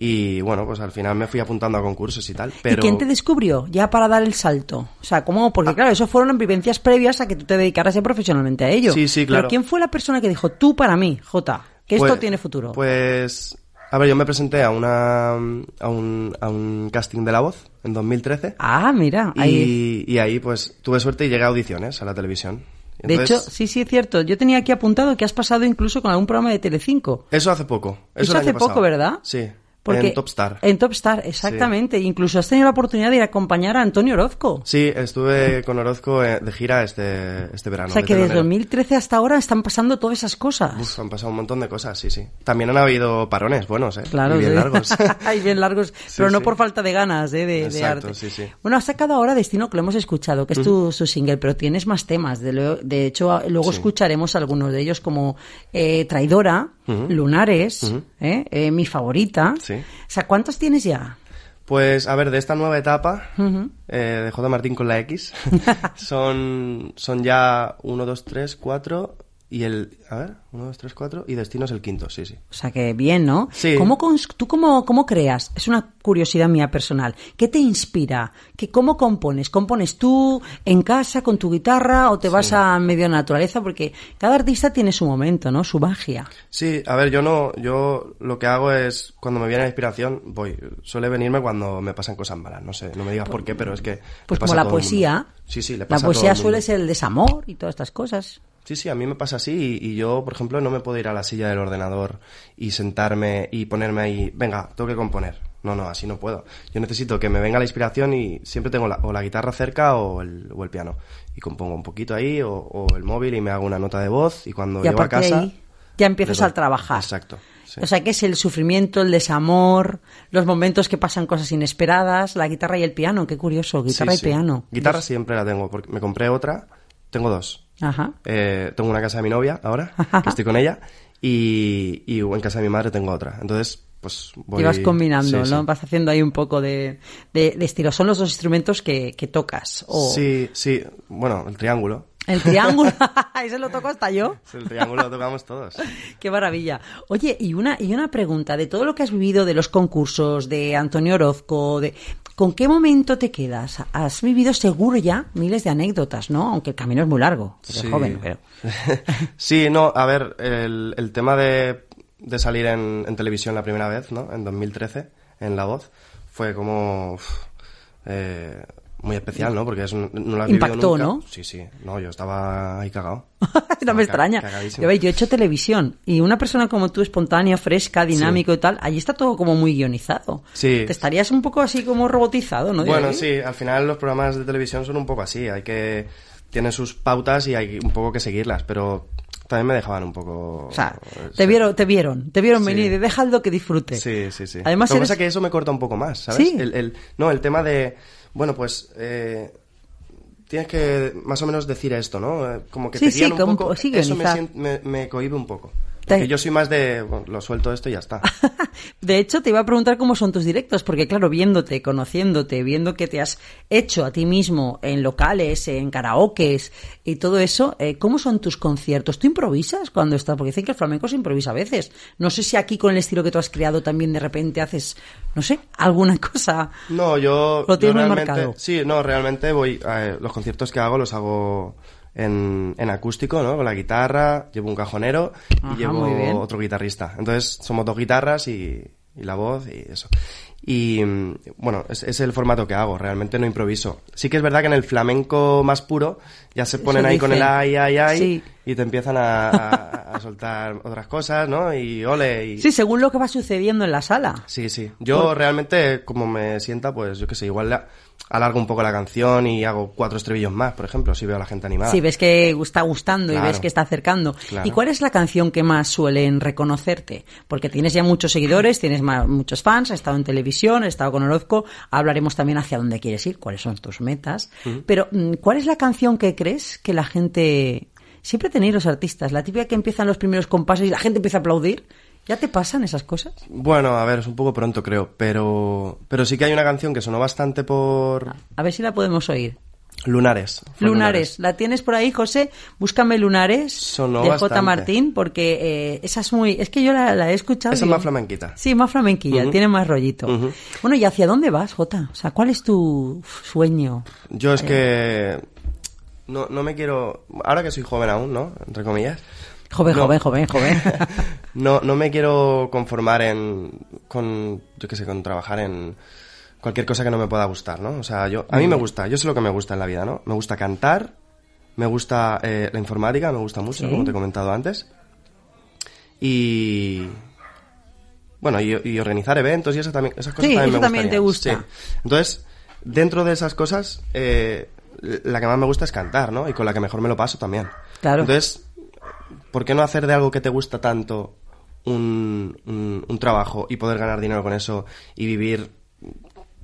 Y bueno, pues al final me fui apuntando a concursos y tal. Pero... ¿Y quién te descubrió ya para dar el salto? O sea, ¿cómo? Ah. Porque claro, eso fueron vivencias previas a que tú te dedicaras ya profesionalmente a ello. Sí, sí, claro. Pero ¿quién fue la persona que dijo, tú para mí, Jota, que esto Pues- tiene futuro? Pues, a ver, yo me presenté a una a un, a un casting de La Voz en 2013. Ah, mira, Y ahí. y ahí pues tuve suerte y llegué a audiciones a la televisión. De hecho, sí, sí, es cierto. Yo tenía aquí apuntado que has pasado incluso con algún programa de Telecinco. Eso hace poco. Eso Eso, hace poco. ¿verdad? Sí. Porque en Top Star. En Top Star, exactamente. Incluso has tenido la oportunidad de ir a acompañar a Antonio Orozco. Sí, estuve con Orozco eh, de gira este, este verano. o sea que desde telonero. 2013 hasta ahora están pasando todas esas cosas. Uf, han pasado un montón de cosas, sí, sí. También han habido parones buenos, ¿eh? Claro, y bien sí. largos. Hay bien largos, pero no por falta de ganas ¿eh? de, arte. sí, sí. Bueno, has sacado ahora Destino, que lo hemos escuchado, que es tu, su single, pero tienes más temas. De, lo- de hecho, luego escucharemos algunos de ellos como eh, Traidora, Ujú. Lunares, Ujú. ¿eh? Eh, Mi Favorita. Sí. O sea, ¿cuántos tienes ya? Pues, a ver, de esta nueva etapa, Ujú. eh, de J. Martín con la X, son, son ya 1, 2, 3, 4 y el... A ver, 1, 2, 3, 4 y Destino es el quinto, sí, sí. O sea, que bien, ¿no? Sí. ¿Cómo ¿Tú cómo, cómo creas? Es una curiosidad mía personal. ¿Qué te inspira? ¿Qué, ¿Cómo compones? ¿Compones tú en casa con tu guitarra o te vas a medio naturaleza? Porque cada artista tiene su momento, ¿no? Su magia. Sí, a ver, yo no, yo lo que hago es, cuando me viene la inspiración, voy. Suele venirme cuando me pasan cosas malas, no sé, no me digas por qué, pero es que... Pues como la poesía. Sí, sí, le La pasa a todo poesía el mundo. suele ser el desamor y todas estas cosas. Sí, sí, a mí me pasa así y, y yo, por ejemplo, no me puedo ir a la silla del ordenador y sentarme y ponerme ahí, venga, tengo que componer. No, no, así no puedo. Yo necesito que me venga la inspiración y siempre tengo la- o la guitarra cerca o el, o el piano. Y compongo un poquito ahí o, o el móvil y me hago una nota de voz y cuando y llego a casa... ahí ya empiezas a trabajar. Exacto. sí. O sea, que es el sufrimiento, el desamor, los momentos que pasan cosas inesperadas, la guitarra y el piano. Qué curioso, guitarra Sí, y piano. Guitarra siempre la tengo, porque me compré otra, tengo dos. Ajá. Eh, tengo una casa de mi novia ahora, que estoy con ella, y, y en casa de mi madre tengo otra. Entonces, pues voy... Y vas combinando, sí, ¿no? sí. Vas haciendo ahí un poco de, de, de estilo. Son los dos instrumentos que, que tocas. O Sí, sí, bueno, el triángulo. El triángulo. Ese lo toco hasta yo. El triángulo lo tocamos todos. Qué maravilla. Oye, y una, y una pregunta, de todo lo que has vivido de los concursos, de Antonio Orozco, de ¿con qué momento te quedas? Has vivido seguro ya miles de anécdotas, ¿no? Aunque el camino es muy largo. Eres Sí. joven, pero... sí, no, a ver, el, el tema de, de salir en, en televisión la primera vez, ¿no? En 2013, en La Voz, fue como... uf, eh, muy especial, ¿no? Porque es un- no lo has vivido Impactó, nunca. ¿no? Sí, sí. No, yo estaba ahí cagado. no me extraña. cagadísimo. Yo, yo he hecho televisión y una persona como tú, espontánea, fresca, dinámico y tal, allí está todo como muy guionizado. Sí. Te estarías un poco así como robotizado, ¿no? Bueno, sí, al final los programas de televisión son un poco así. Hay que... Tienen sus pautas y hay un poco que seguirlas, pero también me dejaban un poco... O sea, te vieron, te vieron, te vieron Sí. venir y dejadlo que disfrute. Sí, sí, sí. Además Lo que eres- pasa es que eso me corta un poco más, ¿sabes? Sí. El, el- no, el tema de, bueno, pues eh, tienes que más o menos decir esto, ¿no? Eh, Como que Sí, te sí, un poco. sí, eso me, me, me cohíbe un poco. Yo soy más de, bueno, lo suelto esto y ya está. De hecho, te iba a preguntar cómo son tus directos, porque claro, viéndote, conociéndote, viendo que te has hecho a ti mismo en locales, en karaokes y todo eso, eh, ¿cómo son tus conciertos? ¿Tú improvisas cuando estás? Porque dicen que el flamenco se improvisa a veces. No sé si aquí con el estilo que tú has creado también de repente haces, no sé, alguna cosa. No, yo... Lo tienes yo realmente- marcado. Sí, no, realmente voy... eh, los conciertos que hago los hago en, en acústico, ¿no? Con la guitarra, llevo un cajonero Ajá, y llevo otro guitarrista. Entonces, somos dos guitarras y, y la voz y eso. Y mm, bueno, es, es el formato que hago, realmente no improviso. Sí que es verdad que en el flamenco más puro ya se ponen ahí con el ay, ay, ay Sí. y te empiezan a, a- a soltar otras cosas, ¿no? Y ole, y... Sí, según lo que va sucediendo en la sala. Sí, sí. Yo Por- realmente, como me sienta, pues yo qué sé, igual la- alargo un poco la canción y hago cuatro estribillos más, por ejemplo, si veo a la gente animada. Si ves que está gustando y ves que está acercando. Claro. ¿Y cuál es la canción que más suelen reconocerte? Porque tienes ya muchos seguidores, tienes ma- muchos fans, has estado en televisión, has estado con Orozco, hablaremos también hacia dónde quieres ir, cuáles son tus metas. Pero, mm, ¿cuál es la canción que crees que la gente... Siempre tenéis los artistas, la típica que empiezan los primeros compases y la gente empieza a aplaudir. ¿Ya te pasan esas cosas? Bueno, a ver, es un poco pronto, creo, pero, pero sí que hay una canción que sonó bastante por A ver si la podemos oír. Lunares. Lunares, ¿la tienes por ahí, José? Búscame Lunares Sonó de J. Martín, porque eh, esa es muy... Es que yo la, la he escuchado. Esa es más flamenquita. Sí, más flamenquilla, tiene más rollito. Bueno, ¿y hacia dónde vas, Jota? O sea, ¿cuál es tu sueño? Yo es Eh, que no, no me quiero... Ahora que soy joven aún, ¿no? Entre comillas. Joven, No. joven, joven, joven. no, no me quiero conformar en... con, yo qué sé, con trabajar en cualquier cosa que no me pueda gustar, ¿no? O sea, yo... A mí me Mm. gusta, yo sé lo que me gusta en la vida, ¿no? Me gusta cantar, me gusta eh, la informática, me gusta mucho, Sí. como te he comentado antes. Y... Bueno, y, y organizar eventos y eso también, esas cosas Sí, también eso me también te gusta. Sí. Entonces, dentro de esas cosas, eh, la que más me gusta es cantar, ¿no? Y con la que mejor me lo paso también. Claro. Entonces, ¿por qué no hacer de algo que te gusta tanto un, un, un trabajo y poder ganar dinero con eso y vivir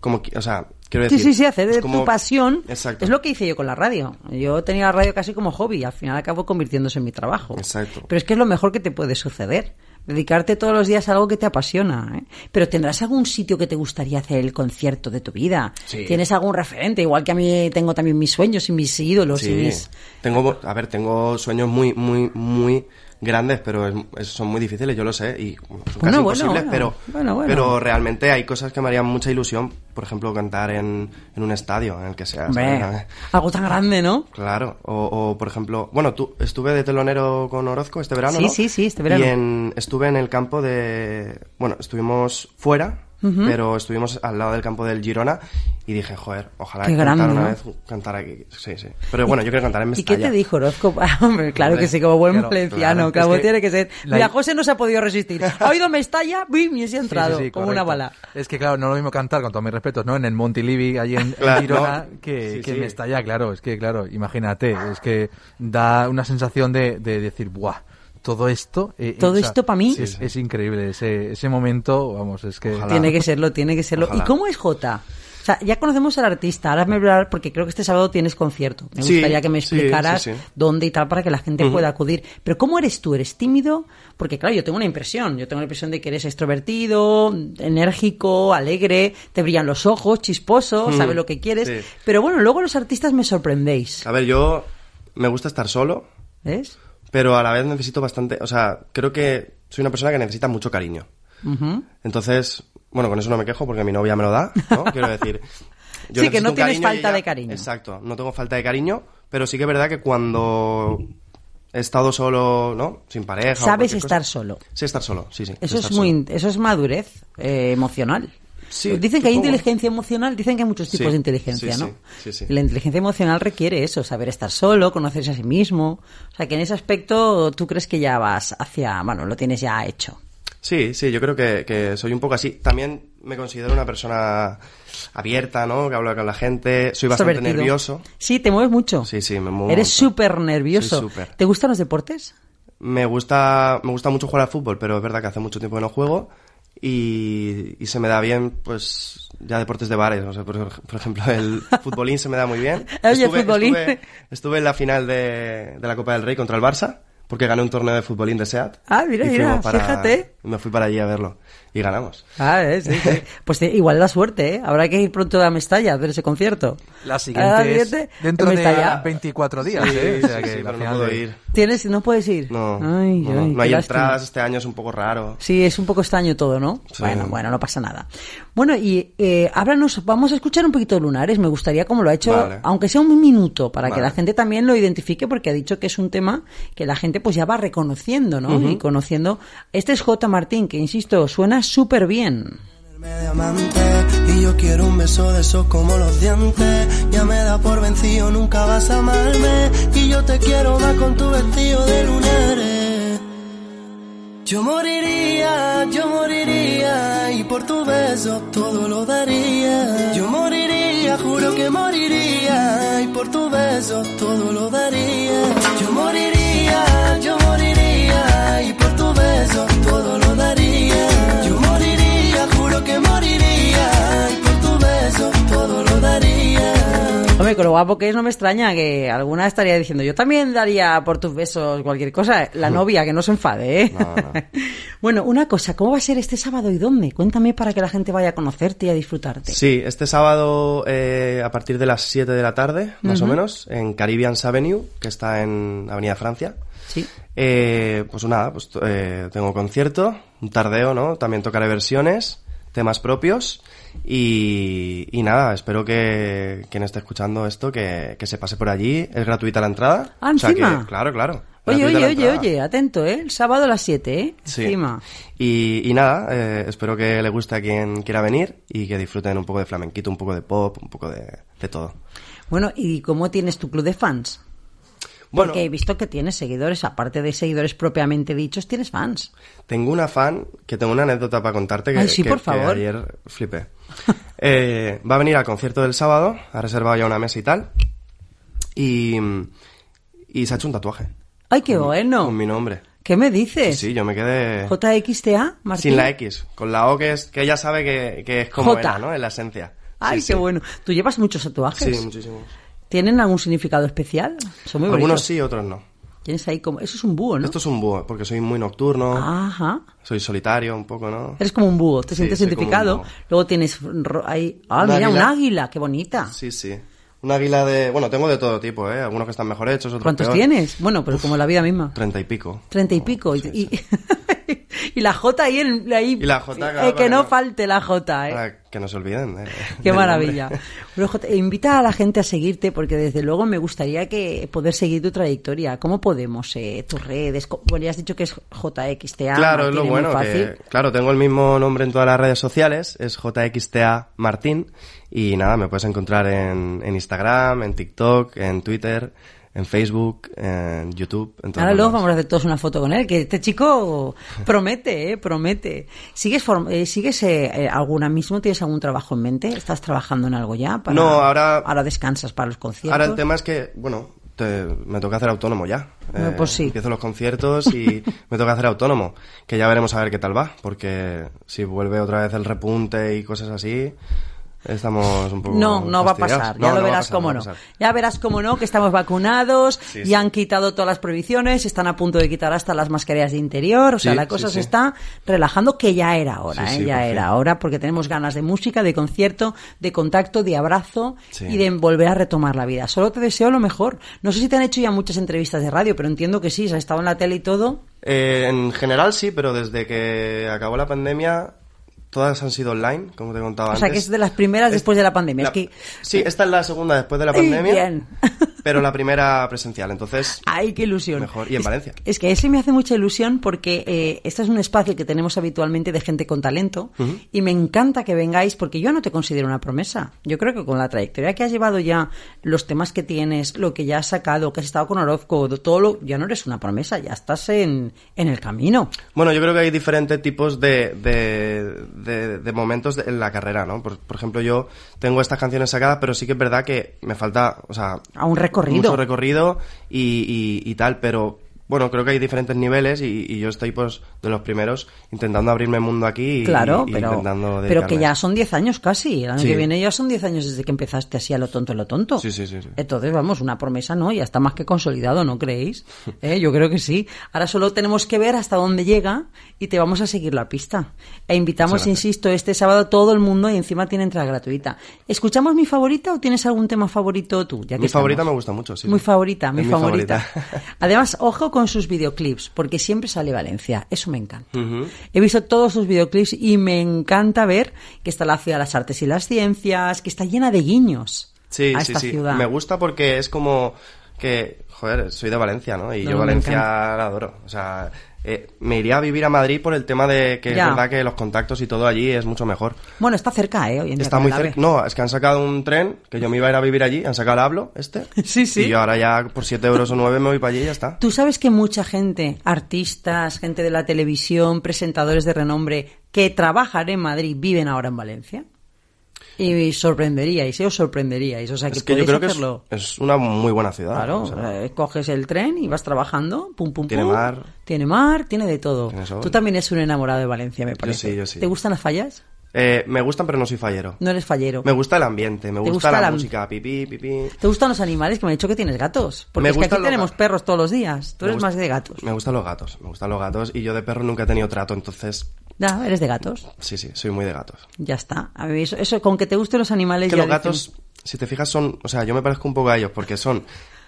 como, o sea, quiero Sí, decir... sí, sí, hacer de como- tu pasión. Exacto. Es lo que hice yo con la radio. Yo tenía la radio casi como hobby, al final acabó convirtiéndose en mi trabajo. Exacto. Pero es que es lo mejor que te puede suceder. Dedicarte todos los días a algo que te apasiona. ¿eh? Pero tendrás algún sitio que te gustaría hacer el concierto de tu vida. Sí. Tienes algún referente, igual que a mí tengo también mis sueños y mis ídolos y Sí, mis. tengo, a ver, tengo sueños muy, muy, muy grandes, pero es- es- son muy difíciles, yo lo sé, y bueno, son Bueno, casi bueno, imposibles, bueno. pero, pero realmente hay cosas que me harían mucha ilusión, por ejemplo, cantar en, en un estadio, en el que sea. Algo tan grande, ¿no? Claro, o, o, por ejemplo, bueno, tú estuve de telonero con Orozco este verano, Sí, ¿no? sí, sí, este verano. Y en- estuve en el campo de, bueno, estuvimos fuera, Pero estuvimos al lado del campo del Girona y dije, joder, ojalá Qué cantar grande, una ¿no? vez, cantar aquí, sí, sí. Pero bueno, yo quiero cantar en ¿Y Mestalla. qué te dijo Orozco? Ah, hombre, claro Hombre, que sí, como buen valenciano, claro. claro, Es que tiene que ser. la- Mira, José no se ha podido resistir. Ha oído Mestalla, ¡bim! y se ha entrado, Sí, sí, sí, como una bala. Es que, claro, no es lo mismo cantar, con todos mis respetos, ¿no? En el Montilivi, allí en, en Claro, Girona, no. que, Sí, que en Mestalla, claro. Es que, claro, imagínate, es que da una sensación de, de decir, ¡buah! Todo esto... eh, Todo esto pa' mí. Es, es increíble, ese, ese momento, vamos, es que... Tiene que serlo, tiene que serlo. Ojalá. ¿Y cómo es Jota? O sea, ya conocemos al artista, ahora me voy a hablar porque creo que este sábado tienes concierto. Me Sí, gustaría que me explicaras sí, sí. dónde y tal para que la gente pueda acudir. Pero ¿cómo eres tú? ¿Eres tímido? Porque claro, yo tengo una impresión. Yo tengo la impresión de que eres extrovertido, enérgico, alegre, te brillan los ojos, chisposo, Mm, sabes lo que quieres. sí. Pero bueno, luego los artistas me sorprendéis. A ver, yo me gusta estar solo, ¿Ves? Pero a la vez necesito bastante, o sea, creo que soy una persona que necesita mucho cariño. Entonces, bueno, con eso no me quejo porque mi novia me lo da, ¿no? Quiero decir. yo Sí, que no tienes falta ella- de cariño. Exacto, no tengo falta de cariño, pero sí que es verdad que cuando he estado solo, ¿no? Sin pareja. o Sabes estar cosa- solo. Sí, estar solo, sí, sí. Eso es muy, solo. eso es madurez eh, emocional. Sí, dicen que hay inteligencia emocional, dicen que hay muchos tipos Sí, de inteligencia, sí, ¿no? sí, sí, sí. Y la inteligencia emocional requiere eso, saber estar solo, conocerse a sí mismo. O sea, que en ese aspecto tú crees que ya vas hacia, bueno, lo tienes ya hecho. Sí, sí, yo creo que, que soy un poco así. También me considero una persona abierta, ¿no? Que hablo con la gente. Soy bastante nervioso. Sí, te mueves mucho. Sí, sí, me muevo. Eres súper nervioso. Soy súper. ¿Te gustan los deportes? Me gusta, me gusta mucho jugar al fútbol, pero es verdad que hace mucho tiempo que no juego y, y se me da bien, pues, ya deportes de bares. O sea, por, por ejemplo, el futbolín se me da muy bien. Oye, futbolín. Estuve, estuve en la final de, de la Copa del Rey contra el Barça. porque gané un torneo de futbolín de SEAT. Ah, mira, mira, para- fíjate. Me fui para allí a verlo y ganamos. Ah, eh, sí, sí. Pues igual da suerte, ¿eh? Habrá que ir pronto a Mestalla a ver ese concierto. La Ah, siguiente es siguiente, dentro en de Mestalla. 24 días, Sí, ¿eh? sí, O sea que la no puedo ir. ¿Tienes? ¿No puedes ir? No, Ay, no, ay, no hay entradas, este año es un poco raro. Sí, es un poco extraño todo, ¿no? Sí. Bueno, bueno, no pasa nada. Bueno, y eh, háblanos, vamos a escuchar un poquito de Lunares. Me gustaría, como lo ha hecho, Vale. aunque sea un minuto, para que la gente también lo identifique, porque ha dicho que es un tema que la gente pues ya va reconociendo, ¿no? Y conociendo. Este es J. Martín, que insisto, suena súper bien. Y yo quiero un beso de esos como los dientes. Ya me da por vencido, nunca vas a amarme. Y yo te quiero más con tu vestido de lunares. Yo moriría, yo moriría Y por tu beso todo lo daría. Yo moriría, juro que moriría Y por tu beso todo lo daría. Yo moriría, Hombre, con lo guapo que es, no me extraña que alguna estaría diciendo, yo también daría por tus besos cualquier cosa. La novia, que no se enfade, ¿eh? bueno, una cosa, ¿cómo va a ser este sábado y dónde? Cuéntame para que la gente vaya a conocerte y a disfrutarte. Sí, este sábado eh, a partir de las 7 de la tarde, más o menos, en Caribbean Avenue, que está en Avenida Francia. Sí. Eh, pues nada, pues eh, tengo concierto, un tardeo, ¿no? También tocaré versiones, temas propios y, y nada, espero que quien esté escuchando esto que, que se pase por allí. Es gratuita la entrada. Ah, O sea encima. que, claro, claro. Oye, oye, oye, oye, atento, ¿eh? El sábado a las 7, ¿eh? Sí. Encima. Y, y nada, eh, espero que le guste a quien quiera venir y que disfruten un poco de flamenquito, un poco de pop, un poco de, de todo. Bueno, ¿y cómo tienes tu club de fans? Bueno. Porque he visto que tienes seguidores, aparte de seguidores propiamente dichos, tienes fans. Tengo una fan que tengo una anécdota para contarte que, Ay, sí, que- por que favor. ayer flipé. Eh, va a venir al concierto del sábado, ha reservado ya una mesa y tal, y, y se ha hecho un tatuaje. ¡Ay, qué bueno! Con mi nombre. ¿Qué me dices? Sí, yo me quedé JXTA, Martín. sin la X, con la O que es que ella sabe que, que es como J. era, ¿no? En la esencia. Ay, Sí, qué sí. bueno. ¿Tú llevas muchos tatuajes? Sí, muchísimos. ¿Tienen algún significado especial? Son muy Algunos bonitos. sí, otros no. Tienes ahí como... Eso es un búho, ¿no? Esto es un búho, porque soy muy nocturno, Ajá. soy solitario un poco, ¿no? Eres como un búho, te Sí, sientes identificado. Luego tienes ahí... Ah, Un mira, un águila. águila, qué bonita. Sí, sí. Un águila de... Bueno, tengo de todo tipo, ¿eh? Algunos que están mejor hechos, otros ¿Cuántos peor. tienes? Bueno, pero como la vida misma. Treinta y pico. Treinta y pico. y, y- y la J ahí, en, ahí Y la J, eh, que no falte la J, ¿eh? Para que no se olviden. eh, Qué maravilla. nombre. Bueno, J, invita a la gente a seguirte porque desde luego me gustaría que poder seguir tu trayectoria. ¿Cómo podemos? Tus redes. Bueno, ya has dicho que es JXTA. Claro, es Martín, lo muy bueno. Que, claro, tengo el mismo nombre en todas las redes sociales. Es JXTA Martín. Y nada, me puedes encontrar en, en Instagram, en TikTok, en Twitter, en Facebook, en YouTube. En Ahora luego vamos a hacer todos una foto con él, que este chico promete, eh, promete. ¿Sigues, form- eh, ¿sigues eh, eh, alguna mismo? ¿Tienes algún trabajo en mente? ¿Estás trabajando en algo ya? Para, No, ahora- Ahora descansas para los conciertos. Ahora el tema es que, bueno, te- me toca hacer autónomo ya. Bueno, Eh, pues sí. Empiezo los conciertos y me toca hacer autónomo. Que ya veremos a ver qué tal va. Porque si vuelve otra vez el repunte y cosas así, estamos un poco. No, no va a pasar. No, Ya lo no verás pasar, cómo no. Ya verás cómo no, que estamos vacunados, Sí, y sí. han quitado todas las prohibiciones, están a punto de quitar hasta las mascarillas de interior. O sea, Sí, la cosa se está relajando, que ya era hora, ¿eh? ya era hora, porque tenemos ganas de música, de concierto, de contacto, de abrazo y de volver a retomar la vida. Solo te deseo lo mejor. No sé si te han hecho ya muchas entrevistas de radio, pero entiendo que sí, has estado en la tele y todo. Eh, en general sí, pero desde que acabó la pandemia, todas han sido online, como te contaba O antes. sea, que es de las primeras después de la pandemia. la- Es que... Sí, esta es la segunda después de la pandemia, bien. pero la primera presencial. Entonces, ¡Ay, qué ilusión! mejor. Y en Es- Valencia. Es que ese me hace mucha ilusión porque eh, este es un espacio que tenemos habitualmente de gente con talento Ujú. y me encanta que vengáis porque yo no te considero una promesa. Yo creo que con la trayectoria que has llevado ya, los temas que tienes, lo que ya has sacado, que has estado con Orozco, todo lo, ya no eres una promesa, ya estás en, en el camino. Bueno, yo creo que hay diferentes tipos de, de, de- de momentos en la carrera, ¿no? Por, por ejemplo, yo tengo estas canciones sacadas, pero sí que es verdad que me falta, o sea... A un Mucho recorrido y- y tal, pero bueno, creo que hay diferentes niveles y, y yo estoy pues de los primeros intentando abrirme mundo aquí y, Claro, y- pero, intentando pero que ya son 10 años casi. El año Sí. que viene ya son 10 años desde que empezaste así a lo tonto, a lo tonto. Sí, sí, sí, sí. Entonces, vamos, una promesa no, ya está más que consolidado, ¿no creéis? ¿Eh? Yo creo que sí. Ahora solo tenemos que ver hasta dónde llega y te vamos a seguir la pista. E invitamos, insisto, este sábado a todo el mundo y encima tiene entrada gratuita. ¿Escuchamos mi favorita o tienes algún tema favorito tú? Ya que Mi favorita me gusta mucho, sí. Muy favorita, mi Es favorita. Además, ojo con sus videoclips, porque siempre sale Valencia. Eso me encanta. He visto todos sus videoclips y me encanta ver que está la ciudad de las artes y las ciencias, que está llena de guiños Sí, a sí, esta sí. ciudad. Me gusta porque es como que, joder, soy de Valencia, ¿no? Y No, yo Valencia la adoro. O sea, eh, me iría a vivir a Madrid por el tema de que Ya. es verdad que los contactos y todo allí es mucho mejor. Bueno, está cerca, ¿eh? Hoy en día Está muy cerca. No, es que han sacado un tren que yo me iba a ir a vivir allí. Han sacado el hablo, este. Sí, sí. Y yo ahora ya por 7 euros o 9 me voy para allí y ya está. Tú sabes que mucha gente, artistas, gente de la televisión, presentadores de renombre que trabajan en Madrid, viven ahora en Valencia. Y sorprenderíais, ¿eh? os sorprenderíais. O sea, que, Es que yo creo que es, hacerlo. es una muy buena ciudad. Claro, o sea, eh, coges el tren y vas trabajando, pum, pum, Tiene pum. mar. Tiene mar, tiene de todo. Tiene. Tú también eres un enamorado de Valencia, me parece. sí, yo sí. ¿Te gustan las fallas? eh, me gustan, pero no soy fallero. No eres fallero. Me gusta el ambiente, me ¿Te gusta, gusta la la- música, pipí, pipí. ¿Te gustan los animales? Que me han dicho que tienes gatos. Porque Me es que aquí tenemos gatos. perros todos los días. Tú Me eres gusta- más de gatos. Me gustan los gatos, me gustan los gatos y yo de perro nunca he tenido trato, entonces Ya, eres de gatos. sí, sí, soy muy de gatos. Ya está. A ver, eso, eso, con que te gusten los animales. que ya los dicen- gatos, si te fijas, son, o sea, yo me parezco un poco a ellos porque son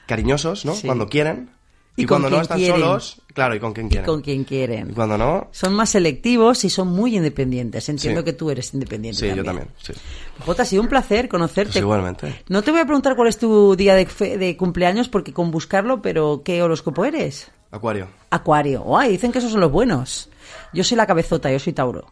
cariñosos, ¿no? Sí. Cuando quieren. Y Y, cuando no están quieren. solos, claro, y con quien y quieren. con quien quieren. Y cuando no, Son más selectivos y son muy independientes. Entiendo Sí. que tú eres independiente. sí, yo también. también, sí. Jota, ha sido un placer conocerte. Pues igualmente. No te voy a preguntar cuál es tu día de, fe- de cumpleaños porque con buscarlo, pero ¿qué horóscopo eres? Acuario, Acuario. Ay, dicen que esos son los buenos. Yo soy la cabezota, yo soy Tauro.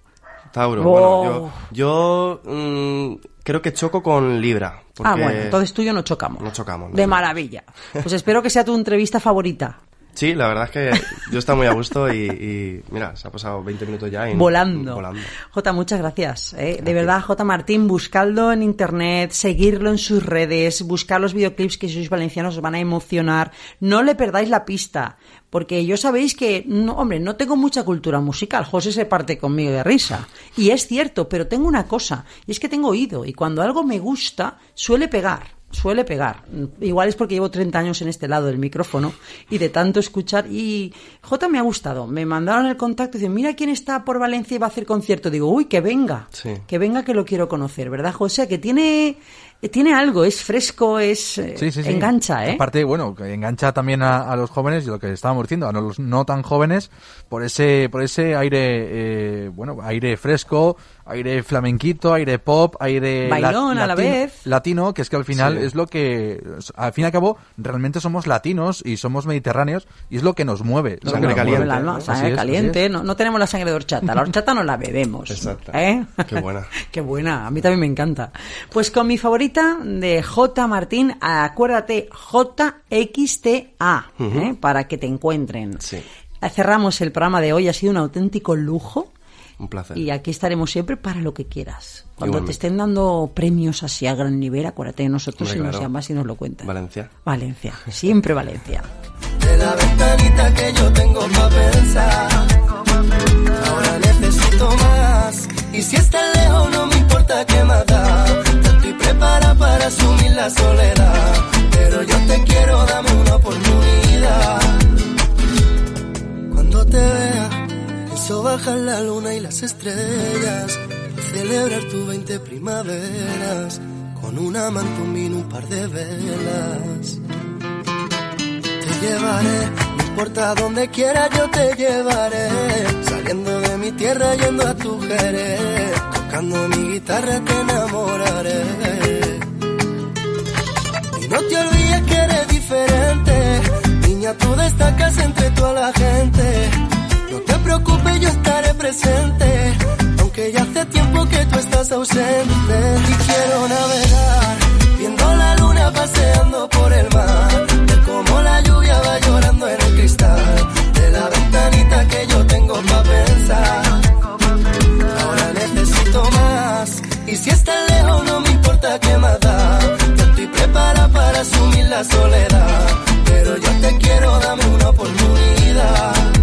Tauro. Oh. Bueno, yo, yo mm, creo que choco con Libra. Porque Ah, bueno, entonces tú y yo no chocamos. No chocamos. ¿no? De maravilla. Pues espero que sea tu entrevista favorita. Sí, la verdad es que yo estoy muy a gusto y, y mira, se ha pasado 20 minutos ya. y- Volando. Volando. Jota, muchas gracias. ¿eh? De verdad, J. Martín, buscadlo en internet, seguirlo en sus redes, buscar los videoclips que si sois valencianos os van a emocionar. No le perdáis la pista, porque yo sabéis que, no, hombre, no tengo mucha cultura musical. José se parte conmigo de risa. Y es cierto, pero tengo una cosa, y es que tengo oído, y cuando algo me gusta, suele pegar. Suele pegar. Igual es porque llevo 30 años en este lado del micrófono y de tanto escuchar. Y J me ha gustado. Me mandaron el contacto y dicen, mira quién está por Valencia y va a hacer concierto. Digo, uy, que venga. Sí. Que venga que lo quiero conocer, ¿verdad, José? Que tiene, tiene algo, es fresco, es... eh, Sí, sí, sí. Engancha, ¿eh? Aparte, bueno, que engancha también a, a los jóvenes, y lo que estábamos diciendo, a los no tan jóvenes, por ese, por ese aire, eh, bueno, aire fresco, aire flamenquito, aire pop, aire la- a la latino- vez. latino, que es que al final Sí. es lo que, al fin y al cabo, realmente somos latinos y somos mediterráneos y es lo que nos mueve. Sangre caliente, mueve. ¿no? sangre es, caliente, no, no tenemos la sangre de horchata, la horchata no la bebemos. Exacto. ¿eh? Qué buena. Qué buena, a mí también me encanta. Pues con mi favorita de J. Martín, acuérdate, JXTA, ¿eh? para que te encuentren. Sí, Cerramos el programa de hoy, ha sido un auténtico lujo. Un placer. Y aquí estaremos siempre para lo que quieras. Cuando Igualmente. te estén dando premios así a gran nivel, acuérdate de nosotros y nos claro. llamas y nos lo cuentas. Valencia. Valencia, siempre Valencia. De la ventanita que yo tengo pa' pensar. Ahora necesito más. Y si estás lejos, no me importa qué más da. Estoy preparada para asumir la soledad. Pero yo te quiero, dame una oportunidad. Cuando te vea, pienso bajar la luna y las estrellas. Y celebrar tu 20 primaveras. Con una manta, un vino, un par de velas te llevaré, no importa donde quiera yo te llevaré, saliendo de mi tierra yendo a tu Jerez, tocando mi guitarra te enamoraré. Y no te olvides que eres diferente, niña tú destacas entre toda la gente, preocupes yo estaré presente, aunque ya hace tiempo que tú estás ausente y quiero navegar, viendo la luna paseando por el mar, ver cómo la lluvia va llorando en el cristal de la ventanita que yo tengo pa' pensar. Ahora necesito más y si estás lejos no me importa qué más da. Yo estoy preparada para asumir la soledad, pero yo te quiero dame una oportunidad.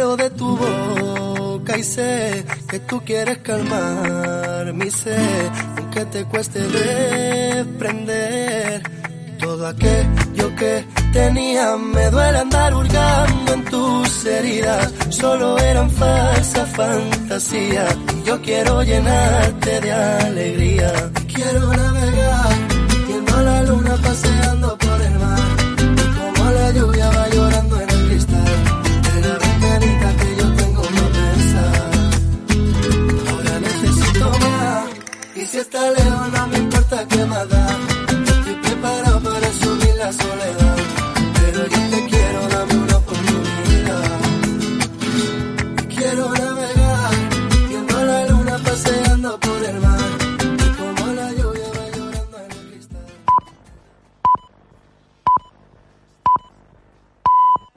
Beso de tu boca y sé que tú quieres calmar mi sed, aunque te cueste desprender todo aquello que tenía. Me duele andar hurgando en tus heridas, solo eran falsa fantasía. Y yo quiero llenarte de alegría. Quiero navegar, viendo la luna paseando está lejos, no me importa qué más da. Estoy preparado para asumir la soledad.